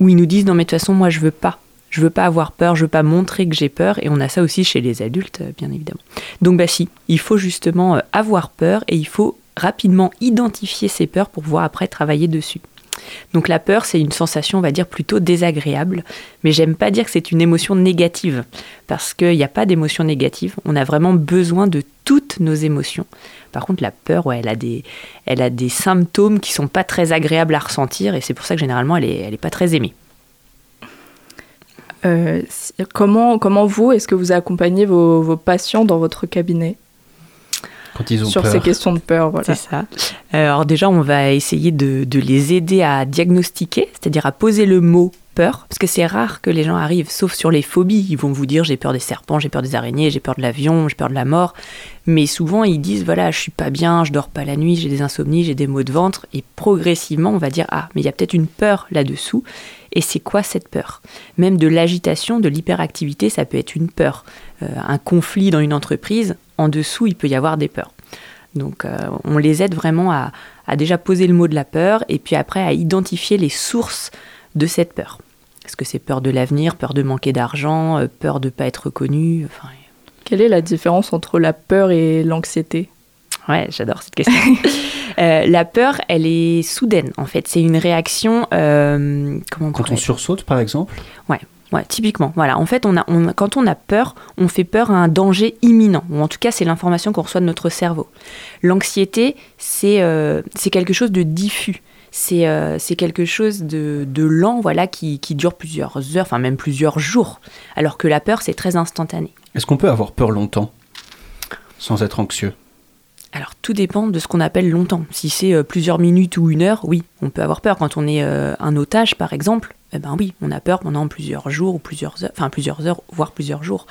où ils nous disent non mais de toute façon moi je veux pas, je veux pas avoir peur, je veux pas montrer que j'ai peur. Et on a ça aussi chez les adultes, euh, bien évidemment. Donc bah si, il faut justement avoir peur et il faut rapidement identifier ses peurs pour pouvoir après travailler dessus. Donc la peur, c'est une sensation, on va dire, plutôt désagréable, mais j'aime pas dire que c'est une émotion négative, parce qu'il n'y a pas d'émotion négative, on a vraiment besoin de toutes nos émotions. Par contre, la peur, elle, a des, elle a des symptômes qui sont pas très agréables à ressentir, et c'est pour ça que généralement, elle n'est elle est pas très aimée. Euh, comment, comment vous, est-ce que vous accompagnez vos, vos patients dans votre cabinet? Sur ces questions de peur. Voilà. C'est ça. Alors déjà, on va essayer de, de les aider à diagnostiquer, c'est-à-dire à poser le mot peur, parce que c'est rare que les gens arrivent, sauf sur les phobies. Ils vont vous dire j'ai peur des serpents, j'ai peur des araignées, j'ai peur de l'avion, j'ai peur de la mort. Mais souvent, ils disent voilà, je suis pas bien, je dors pas la nuit, j'ai des insomnies, j'ai des maux de ventre. Et progressivement, on va dire ah, mais il y a peut-être une peur là-dessous. Et c'est quoi cette peur? Même de l'agitation, de l'hyperactivité, ça peut être une peur. Euh, un conflit dans une entreprise, en dessous, il peut y avoir des peurs. Donc euh, on les aide vraiment à, déjà poser le mot de la peur et puis après à identifier les sources de cette peur. Est-ce que c'est peur de l'avenir, peur de manquer d'argent, euh, peur de ne pas être connu Quelle est la différence entre la peur et l'anxiété? Ouais, j'adore cette question. la peur, elle est soudaine, en fait. C'est une réaction. comment Quand on sursaute, par exemple? Ouais, typiquement. Voilà. En fait, on a, quand on a peur, on fait peur à un danger imminent. Ou en tout cas, c'est l'information qu'on reçoit de notre cerveau. L'anxiété, c'est euh, quelque chose de diffus. C'est euh, quelque chose de, lent, voilà, qui, qui, dure plusieurs heures, enfin même plusieurs jours. Alors que la peur, c'est très instantané. Est-ce qu'on peut avoir peur longtemps sans être anxieux? Alors tout dépend de ce qu'on appelle longtemps. Si c'est euh, plusieurs minutes ou une heure, oui, on peut avoir peur. Quand on est un otage, par exemple, eh ben oui, on a peur pendant plusieurs jours ou plusieurs heures, enfin plusieurs heures, voire plusieurs jours.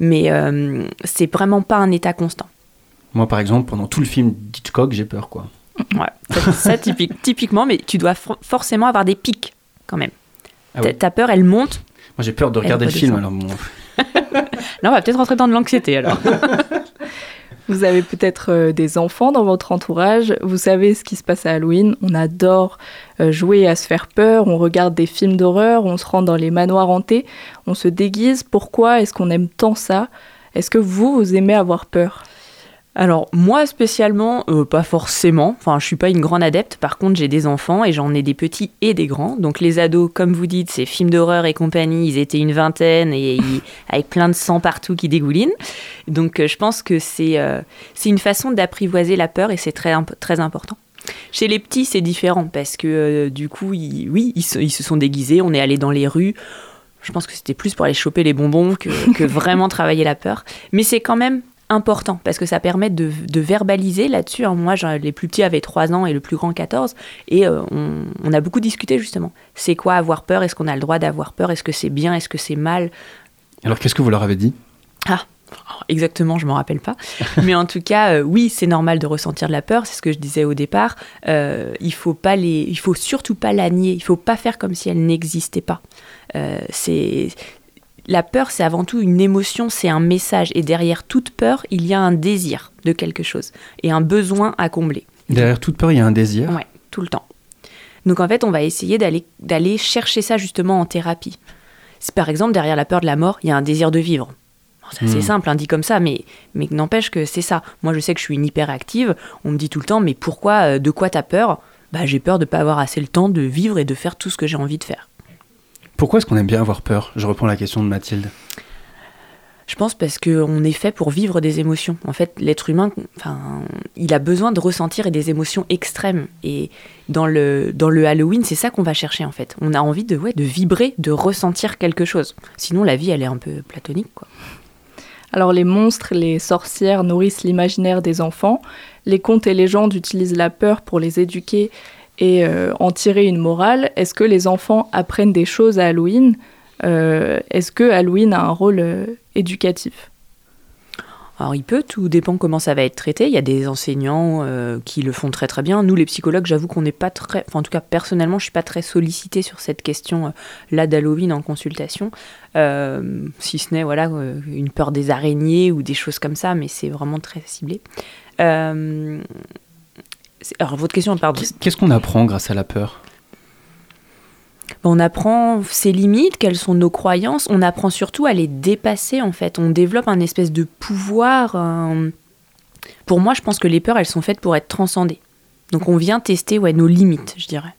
Mais euh, c'est vraiment pas un état constant. Moi, par exemple, pendant tout le film d'Hitchcock, j'ai peur, quoi. Ouais, ça, typique, typiquement, mais tu dois forcément avoir des pics quand même. Ah Ta peur, elle monte. Moi, j'ai peur de regarder le film, alors. Là, on va peut-être rentrer dans de l'anxiété, alors. Vous avez peut-être euh, des enfants dans votre entourage, vous savez ce qui se passe à Halloween, on adore euh, jouer à se faire peur, on regarde des films d'horreur, on se rend dans les manoirs hantés, on se déguise. Pourquoi est-ce qu'on aime tant ça? Est-ce que vous, vous aimez avoir peur? Alors moi spécialement, euh, pas forcément. Enfin, je suis pas une grande adepte. Par contre, j'ai des enfants et j'en ai des petits et des grands. Donc les ados, comme vous dites, ces films d'horreur et compagnie, ils étaient une vingtaine et avec plein de sang partout qui dégouline. Donc euh, je pense que c'est euh, c'est une façon d'apprivoiser la peur et c'est très très important. Chez les petits, c'est différent parce que du coup, oui, ils se, ils se sont déguisés. On est allé dans les rues. Je pense que c'était plus pour aller choper les bonbons que, que vraiment travailler la peur. Mais c'est quand même important parce que ça permet de, verbaliser là-dessus. Hein. Moi, les plus petits avaient 3 ans et le plus grand 14 et euh, on, a beaucoup discuté justement. C'est quoi avoir peur? Est-ce qu'on a le droit d'avoir peur? Est-ce que c'est bien? Est-ce que c'est mal? Alors qu'est-ce que vous leur avez dit? Ah exactement, je m'en rappelle pas. Mais en tout cas, oui, c'est normal de ressentir de la peur. C'est ce que je disais au départ. il faut pas les, il faut surtout pas la nier. Il faut pas faire comme si elle n'existait pas. c'est la peur, c'est avant tout une émotion, c'est un message. Et derrière toute peur, il y a un désir de quelque chose et un besoin à combler. Derrière toute peur, il y a un désir Oui, tout le temps. Donc en fait, on va essayer d'aller chercher ça justement en thérapie. Par exemple, derrière la peur de la mort, il y a un désir de vivre. c'est assez hmm. simple, hein, dit comme ça, mais, mais n'empêche que c'est ça. Moi, je sais que je suis une hyperactive. On me dit tout le temps, mais pourquoi, euh, de quoi t'as peur? Bah, J'ai peur de ne pas avoir assez le temps de vivre et de faire tout ce que j'ai envie de faire. Pourquoi est-ce qu'on aime bien avoir peur? Je reprends la question de Mathilde. Je pense parce qu'on est fait pour vivre des émotions. En fait, l'être humain, enfin, il a besoin de ressentir des émotions extrêmes. Et dans le, dans le Halloween, c'est ça qu'on va chercher en fait. On a envie de, ouais, de vibrer, de ressentir quelque chose. Sinon, la vie, elle est un peu platonique. Quoi. Alors les monstres, les sorcières nourrissent l'imaginaire des enfants. Les contes et légendes utilisent la peur pour les éduquer et euh, en tirer une morale. Est-ce que les enfants apprennent des choses à Halloween euh, Est-ce que Halloween a un rôle euh, éducatif? Alors il peut, tout dépend comment ça va être traité. Il y a des enseignants qui le font très très bien. Nous les psychologues, j'avoue qu'on n'est pas très, enfin, en tout cas personnellement, je suis pas très sollicité sur cette question là d'Halloween en consultation, si ce n'est voilà une peur des araignées ou des choses comme ça, mais c'est vraiment très ciblé. Alors, votre question, pardon. Qu'est-ce qu'on apprend grâce à la peur? On apprend ses limites, quelles sont nos croyances, on apprend surtout à les dépasser en fait, on développe un espèce de pouvoir. Pour moi, je pense que les peurs, elles sont faites pour être transcendées. Donc on vient tester ouais, nos limites, je dirais.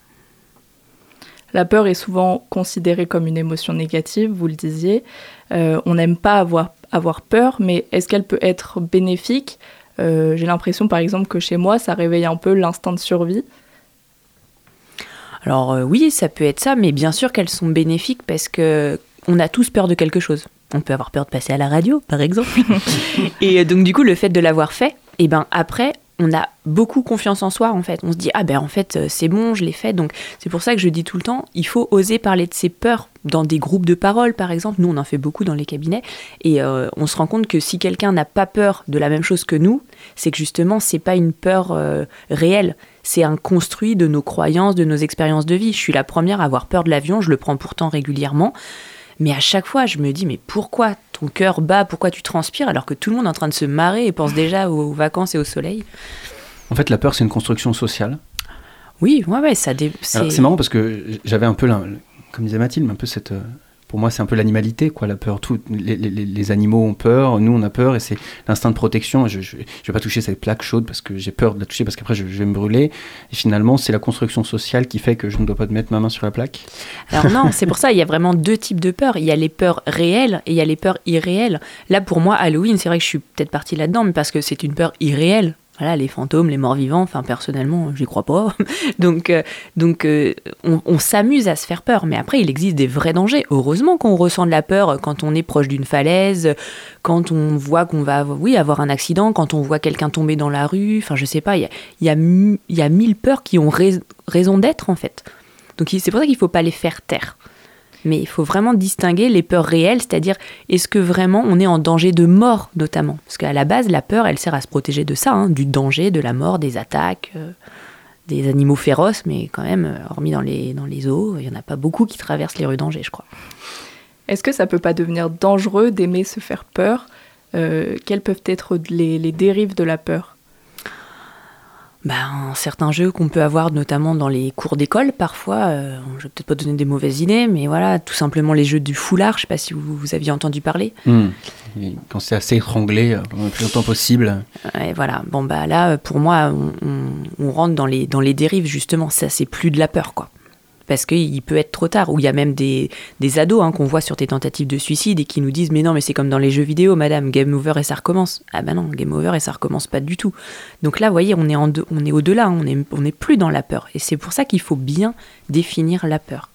La peur est souvent considérée comme une émotion négative, vous le disiez. Euh, on n'aime pas avoir, avoir peur, mais est-ce qu'elle peut être bénéfique? Euh, j'ai l'impression, par exemple, que chez moi, ça réveille un peu l'instinct de survie. Alors euh, oui, ça peut être ça, mais bien sûr qu'elles sont bénéfiques parce que on a tous peur de quelque chose. On peut avoir peur de passer à la radio, par exemple. et donc du coup, le fait de l'avoir fait, et eh ben après, on a beaucoup confiance en soi en fait. On se dit ah ben en fait euh, c'est bon, je l'ai fait. Donc c'est pour ça que je dis tout le temps, il faut oser parler de ses peurs dans des groupes de parole par exemple. Nous on en fait beaucoup dans les cabinets et euh, on se rend compte que si quelqu'un n'a pas peur de la même chose que nous, c'est que justement c'est pas une peur euh, réelle. C'est un construit de nos croyances, de nos expériences de vie. Je suis la première à avoir peur de l'avion, je le prends pourtant régulièrement. Mais à chaque fois, je me dis, mais pourquoi ton cœur bat, pourquoi tu transpires alors que tout le monde est en train de se marrer et pense déjà aux vacances et au soleil En fait, la peur, c'est une construction sociale. Oui, ouais, ouais, ça. C'est marrant parce que j'avais un peu, comme disait Mathilde, un peu cette pour moi, c'est un peu l'animalité, quoi, la peur. Tout, les, animaux ont peur, nous on a peur, et c'est l'instinct de protection. Je, je, vais pas toucher cette plaque chaude parce que j'ai peur de la toucher parce qu'après je, vais me brûler. Et finalement, c'est la construction sociale qui fait que je ne dois pas mettre ma main sur la plaque. Alors non, c'est pour ça, il y a vraiment deux types de peurs. Il y a les peurs réelles et il y a les peurs irréelles. Là, pour moi, Halloween, c'est vrai que je suis peut-être partie là-dedans, mais parce que c'est une peur irréelle voilà, les fantômes, les morts vivants, enfin personnellement, j'y crois pas. donc euh, donc euh, on, s'amuse à se faire peur, mais après il existe des vrais dangers. Heureusement qu'on ressent de la peur quand on est proche d'une falaise, quand on voit qu'on va oui, avoir un accident, quand on voit quelqu'un tomber dans la rue, enfin je sais pas, il y a, y, a, mille peurs qui ont raison d'être en fait. Donc c'est pour ça qu'il faut pas les faire taire. Mais il faut vraiment distinguer les peurs réelles, c'est-à-dire est-ce que vraiment on est en danger de mort notamment? Parce qu'à la base, la peur, elle sert à se protéger de ça, hein, du danger, de la mort, des attaques, euh, des animaux féroces, mais quand même, euh, hormis dans les, dans les eaux, il n'y en a pas beaucoup qui traversent les rues d'Angers, je crois. Est-ce que ça peut pas devenir dangereux d'aimer se faire peur? Euh, Quelles peuvent être les, les dérives de la peur? Ben, certains jeux qu'on peut avoir notamment dans les cours d'école parfois, euh, je vais peut-être pas donner des mauvaises idées, mais voilà, tout simplement les jeux du foulard, je sais pas si vous, aviez entendu parler. Hmm. Quand c'est assez étranglé, euh, le plus longtemps possible. Et voilà, bon bah là, pour moi, on, on, rentre dans les, dans les dérives justement, ça c'est plus de la peur quoi parce qu'il peut être trop tard. Ou il y a même des, ados hein, qu'on voit sur tes tentatives de suicide et qui nous disent Mais non, mais c'est comme dans les jeux vidéo, madame, game over et ça recommence. Ah ben non, game over et ça recommence pas du tout. Donc là, vous voyez, on est, au-delà, on n'est est plus dans la peur. Et c'est pour ça qu'il faut bien définir la peur.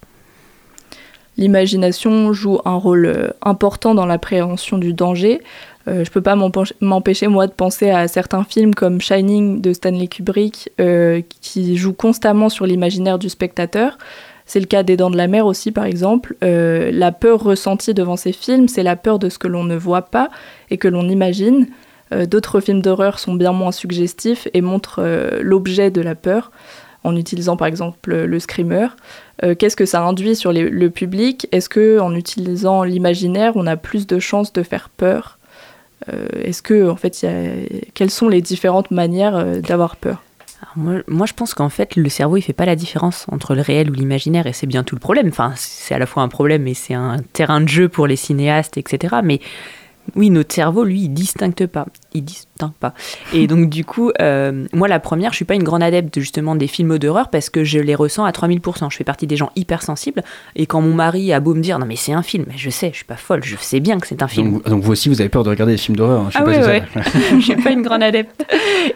L'imagination joue un rôle euh, important dans l'appréhension du danger. Euh, je peux pas m'empêcher moi de penser à certains films comme Shining de Stanley Kubrick euh, qui jouent constamment sur l'imaginaire du spectateur. C'est le cas des Dents de la Mer aussi, par exemple. Euh, la peur ressentie devant ces films, c'est la peur de ce que l'on ne voit pas et que l'on imagine. Euh, d'autres films d'horreur sont bien moins suggestifs et montrent l'objet de la peur en utilisant par exemple le screamer. Qu'est-ce que ça induit sur le public? Est-ce que en utilisant l'imaginaire, on a plus de chances de faire peur? Est-ce que en fait, quelles sont les différentes manières d'avoir peur? Moi, je pense qu'en fait, le cerveau, il fait pas la différence entre le réel ou l'imaginaire, et c'est bien tout le problème. Enfin, c'est à la fois un problème et c'est un terrain de jeu pour les cinéastes, etc. Mais oui, notre cerveau, lui, il distingue pas. Il distingue pas. Et donc, du coup, euh, moi, la première, je suis pas une grande adepte justement des films d'horreur parce que je les ressens à 3000%. Je fais partie des gens hypersensibles. Et quand mon mari a beau me dire, non, mais c'est un film, je sais, je suis pas folle, je sais bien que c'est un film. Donc, vous aussi, vous avez peur de regarder des films d'horreur. Hein, je ah ouais, je suis pas une grande adepte.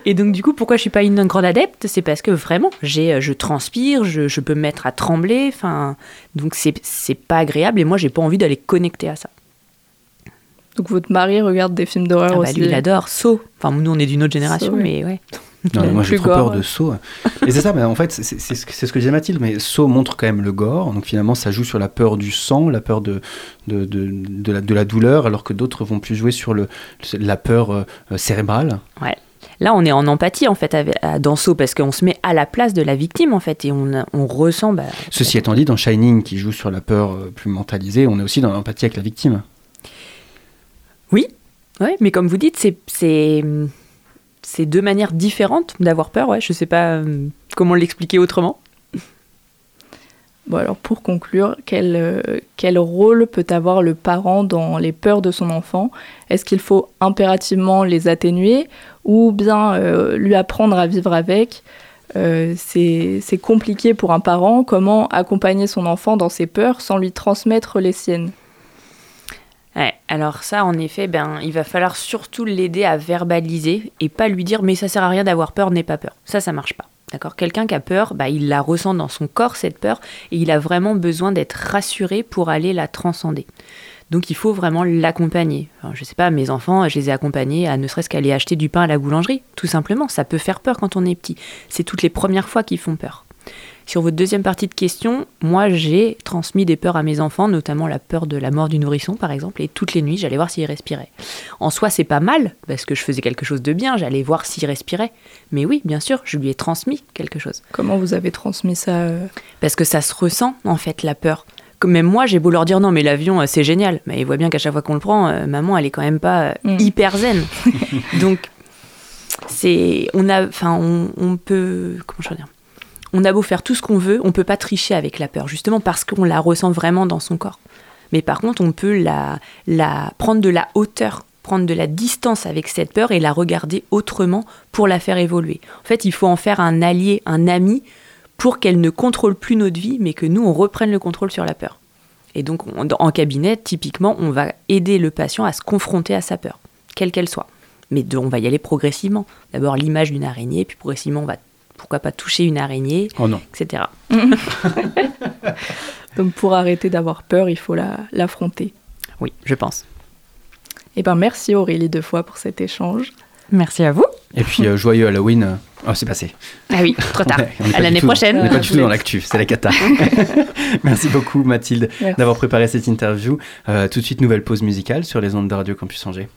Et donc, du coup, pourquoi je suis pas une grande adepte C'est parce que vraiment, j'ai, je transpire, je, je peux me mettre à trembler. Enfin, donc, c'est, c'est pas agréable et moi, j'ai pas envie d'aller connecter à ça. Donc votre mari regarde des films d'horreur ah bah, aussi Lui, il adore Saw. Enfin, nous, on est d'une autre génération, mais ouais. Non, moi j'ai trop peur de Saw. Et c'est ça, mais en fait, c'est ce que disait Mathilde, mais Saw montre quand même le gore, donc finalement ça joue sur la peur du sang, la peur de, de, de, de la, de la, douleur, alors que d'autres vont plus jouer sur le, la peur euh, cérébrale. Ouais. Là, on est en empathie en fait avec, dans Saw parce qu'on se met à la place de la victime en fait et on, on ressent. Bah, Ceci étant dit, dans Shining, qui joue sur la peur euh, plus mentalisée, on est aussi dans l'empathie avec la victime. Oui, ouais, mais comme vous dites, c'est c'est deux manières différentes d'avoir peur. Ouais, je sais pas euh, comment l'expliquer autrement. Bon alors pour conclure, quel, euh, quel rôle peut avoir le parent dans les peurs de son enfant? Est-ce qu'il faut impérativement les atténuer ou bien euh, lui apprendre à vivre avec? C'est compliqué pour un parent. Comment accompagner son enfant dans ses peurs sans lui transmettre les siennes? Alors ça, en effet, ben, il va falloir surtout l'aider à verbaliser et pas lui dire mais ça sert à rien d'avoir peur, n'aie pas peur. Ça, ça marche pas. D'accord? Quelqu'un qui a peur, bah, il la ressent dans son corps, cette peur, et il a vraiment besoin d'être rassuré pour aller la transcender. Donc il faut vraiment l'accompagner. Je je sais pas, mes enfants, je les ai accompagnés à ne serait-ce qu'aller acheter du pain à la boulangerie, tout simplement. Ça peut faire peur quand on est petit. C'est toutes les premières fois qu'ils font peur. Sur votre deuxième partie de question, moi j'ai transmis des peurs à mes enfants, notamment la peur de la mort du nourrisson par exemple, et toutes les nuits j'allais voir s'il respirait. En soi c'est pas mal, parce que je faisais quelque chose de bien, j'allais voir s'il respirait. Mais oui, bien sûr, je lui ai transmis quelque chose. Comment vous avez transmis ça euh Parce que ça se ressent en fait, la peur. Même moi, j'ai beau leur dire non, mais l'avion, euh, c'est génial. Mais ils voient bien qu'à chaque fois qu'on le prend, euh, maman, elle est quand même pas mm. hyper zen. Donc, c'est, on a, enfin, on, on, peut, comment je veux dire, on a beau faire tout ce qu'on veut, on peut pas tricher avec la peur, justement parce qu'on la ressent vraiment dans son corps. Mais par contre, on peut la, la prendre de la hauteur, prendre de la distance avec cette peur et la regarder autrement pour la faire évoluer. En fait, il faut en faire un allié, un ami, pour qu'elle ne contrôle plus notre vie, mais que nous, on reprenne le contrôle sur la peur. Et donc, en cabinet, typiquement, on va aider le patient à se confronter à sa peur, quelle qu'elle soit. Mais on va y aller progressivement. D'abord l'image d'une araignée, puis progressivement, on va pourquoi pas toucher une araignée, oh non. etc. Donc pour arrêter d'avoir peur, il faut l'affronter. oui, je pense. Eh ben merci Aurélie deux fois pour cet échange. Merci à vous. Et puis euh, joyeux Halloween. Oh, c'est passé. Ah oui, trop tard. à l'année prochaine. on n'est pas du tout dans l'actu, c'est la cata. Merci beaucoup Mathilde d'avoir préparé cette interview. Euh, tout de suite, nouvelle pause musicale sur les ondes de Radio Campus Angers.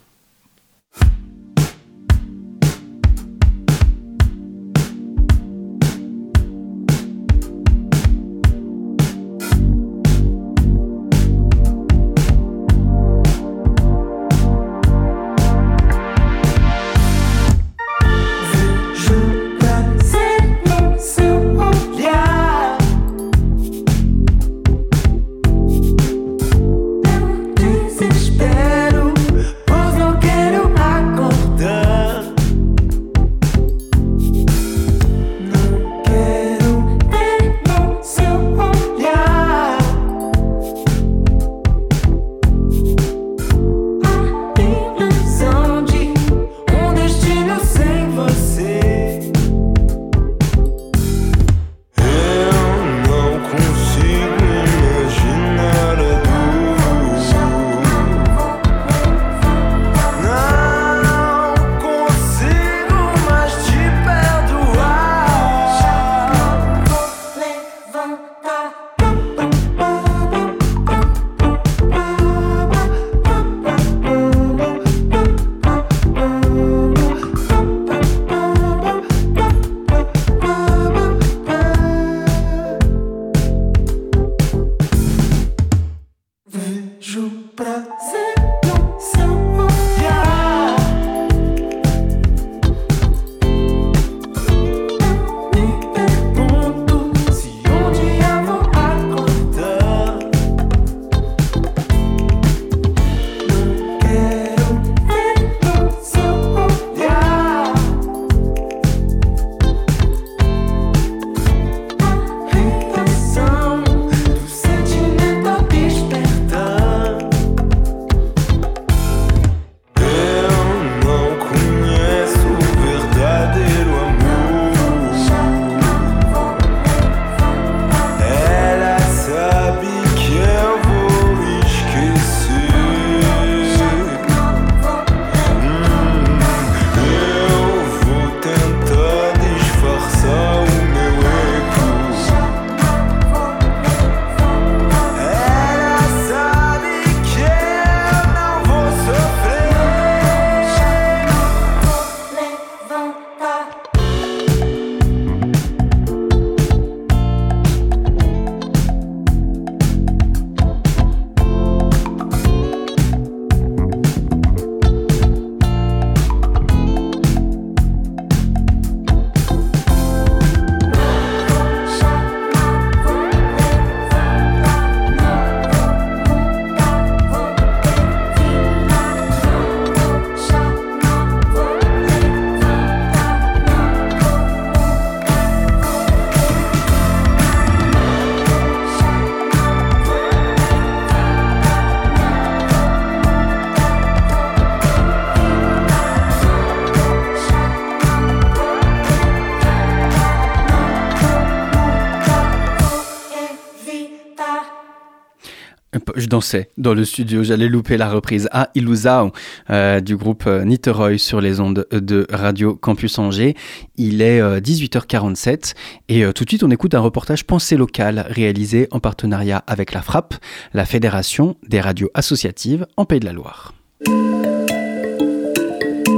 Je dans le studio, j'allais louper la reprise à Ilusao euh, du groupe euh, Niteroy sur les ondes de Radio Campus Angers. Il est 18h47 et tout de suite on écoute un reportage Pensée locale réalisé en partenariat avec la FRAP, la Fédération des radios associatives en Pays de la Loire.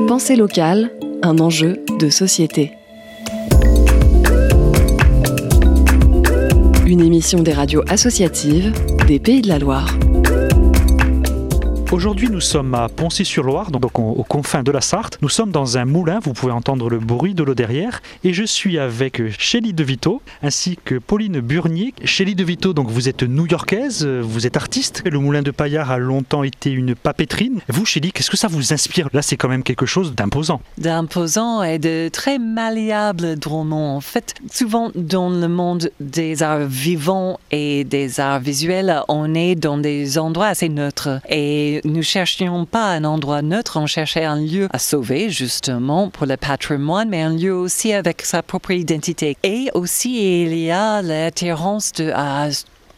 Pensée locale, un enjeu de société. Une émission des radios associatives des Pays de la Loire. Aujourd'hui, nous sommes à Poncy-sur-Loire, donc aux confins de la Sarthe. Nous sommes dans un moulin, vous pouvez entendre le bruit de l'eau derrière. Et je suis avec Chélie De Vito ainsi que Pauline Burnier. Chélie De Vito, donc vous êtes new-yorkaise, vous êtes artiste. Le moulin de Paillard a longtemps été une papeterie. Vous, Chélie, qu'est-ce que ça vous inspire? Là, c'est quand même quelque chose d'imposant. D'imposant et de très malléable drôlement. En fait, souvent dans le monde des arts vivants et des arts visuels, on est dans des endroits assez neutres. Et nous cherchions pas un endroit neutre, on cherchait un lieu à sauver justement pour le patrimoine, mais un lieu aussi avec sa propre identité. Et aussi il y a l'attirance de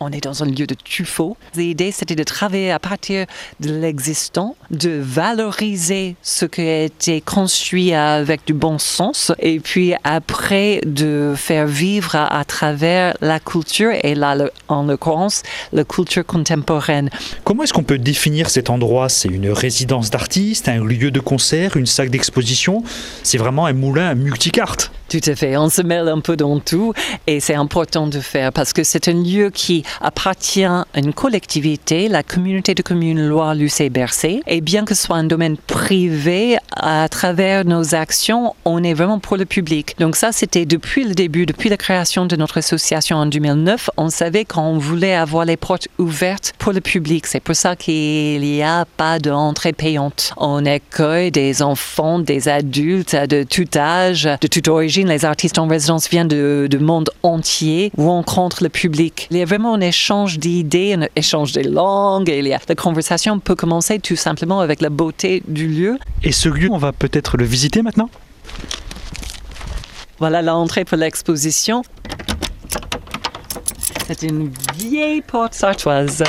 on est dans un lieu de tuffeau. L'idée, c'était de travailler à partir de l'existant, de valoriser ce qui a été construit avec du bon sens, et puis après de faire vivre à, travers la culture, et là, en l'occurrence, la culture contemporaine. Comment est-ce qu'on peut définir cet endroit? C'est une résidence d'artistes, un lieu de concert, une salle d'exposition? C'est vraiment un moulin multicarte tout à fait. On se mêle un peu dans tout et c'est important de faire parce que c'est un lieu qui appartient à une collectivité, la communauté de communes Loire-Lucé-Bercé. Et bien que ce soit un domaine privé, à travers nos actions, on est vraiment pour le public. Donc ça, c'était depuis le début, depuis la création de notre association en 2009, on savait qu'on voulait avoir les portes ouvertes pour le public. C'est pour ça qu'il n'y a pas d'entrée payante. On accueille des enfants, des adultes de tout âge, de toute origine les artistes en résidence viennent du de monde entier, où on rencontre le public. Il y a vraiment un échange d'idées, un échange de langues. Et la conversation peut commencer tout simplement avec la beauté du lieu. Et ce lieu, on va peut-être le visiter maintenant? Voilà l'entrée pour l'exposition. C'est une vieille porte sartoise.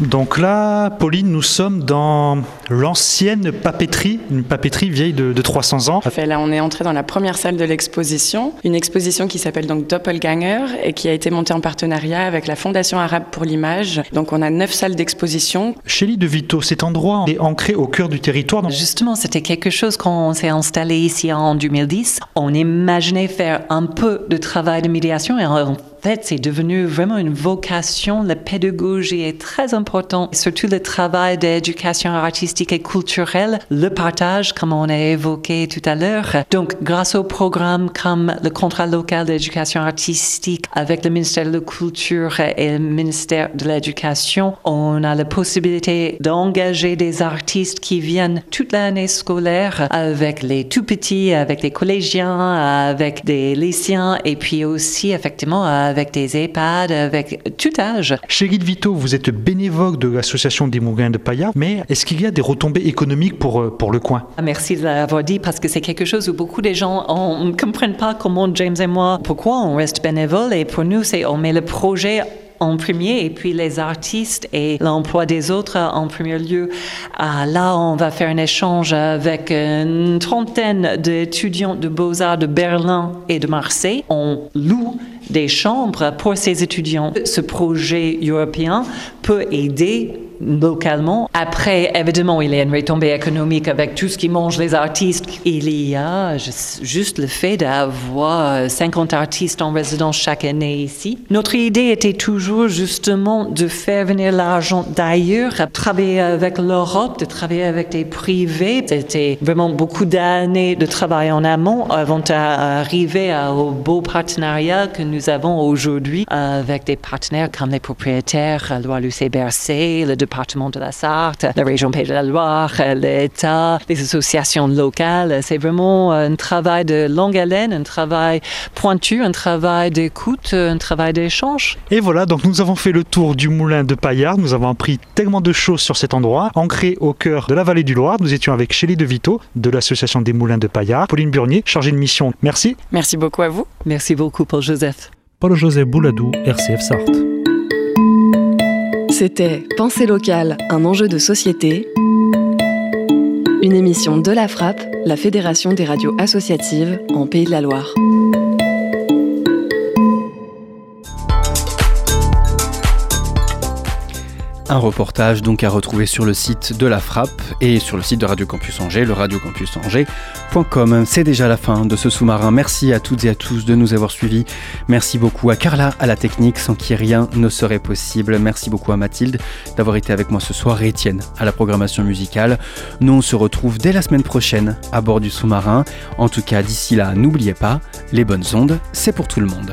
Donc là, Pauline, nous sommes dans l'ancienne papeterie, une papeterie vieille de, 300 ans. Là, on est entré dans la première salle de l'exposition, une exposition qui s'appelle donc Doppelganger et qui a été montée en partenariat avec la Fondation arabe pour l'image. Donc on a neuf salles d'exposition. Chélie de Vito, cet endroit est ancré au cœur du territoire. Justement, c'était quelque chose quand on s'est installé ici en 2010. On imaginait faire un peu de travail de médiation et en fait, c'est devenu vraiment une vocation. La pédagogie est très importante, surtout le travail d'éducation artistique et culturelle, le partage, comme on a évoqué tout à l'heure. Donc, grâce au programme comme le contrat local d'éducation artistique avec le ministère de la Culture et le ministère de l'Éducation, on a la possibilité d'engager des artistes qui viennent toute l'année scolaire avec les tout petits, avec les collégiens, avec des lycéens et puis aussi effectivement avec des EHPAD, avec tout âge. Chez Guide Vito, vous êtes bénévole de l'association des Moulins de Paya, mais est-ce qu'il y a des retombées économiques pour, euh, pour le coin? Merci de l'avoir dit parce que c'est quelque chose où beaucoup de gens ne comprennent pas comment James et moi, pourquoi on reste bénévole et pour nous, c'est on met le projet en premier et puis les artistes et l'emploi des autres en premier lieu. Ah, là, on va faire un échange avec une trentaine d'étudiants de beaux-arts de Berlin et de Marseille. On loue des chambres pour ces étudiants. Ce projet européen peut aider localement. Après, évidemment, il y a une retombée économique avec tout ce qui mange les artistes. Il y a juste le fait d'avoir 50 artistes en résidence chaque année ici. Notre idée était toujours justement de faire venir l'argent d'ailleurs, de travailler avec l'Europe, de travailler avec des privés. C'était vraiment beaucoup d'années de travail en amont avant d'arriver au beau partenariat que nous avons aujourd'hui avec des partenaires comme les propriétaires, Loire Lucé Bercé, le département de la Sarthe, la région Pays de la Loire, l'État, les associations locales. C'est vraiment un travail de longue haleine, un travail pointu, un travail d'écoute, un travail d'échange. Et voilà, donc nous avons fait le tour du moulin de Paillard. Nous avons appris tellement de choses sur cet endroit. Ancré au cœur de la vallée du Loire, nous étions avec Chélie de Vito de l'association des moulins de Paillard, Pauline Burnier, chargée de mission. Merci. Merci beaucoup à vous. Merci beaucoup, Paul Joseph. Paul-José Bouladou, RCF Sarthe. C'était Pensée locale, un enjeu de société. Une émission de la Frappe, la Fédération des radios associatives en Pays de la Loire. Un reportage donc à retrouver sur le site de la Frappe et sur le site de Radio Campus Angers, le radiocampusangers.com. C'est déjà la fin de ce sous-marin. Merci à toutes et à tous de nous avoir suivis. Merci beaucoup à Carla à la technique sans qui rien ne serait possible. Merci beaucoup à Mathilde d'avoir été avec moi ce soir et Étienne à la programmation musicale. Nous on se retrouve dès la semaine prochaine à bord du sous-marin. En tout cas d'ici là, n'oubliez pas, les bonnes ondes, c'est pour tout le monde.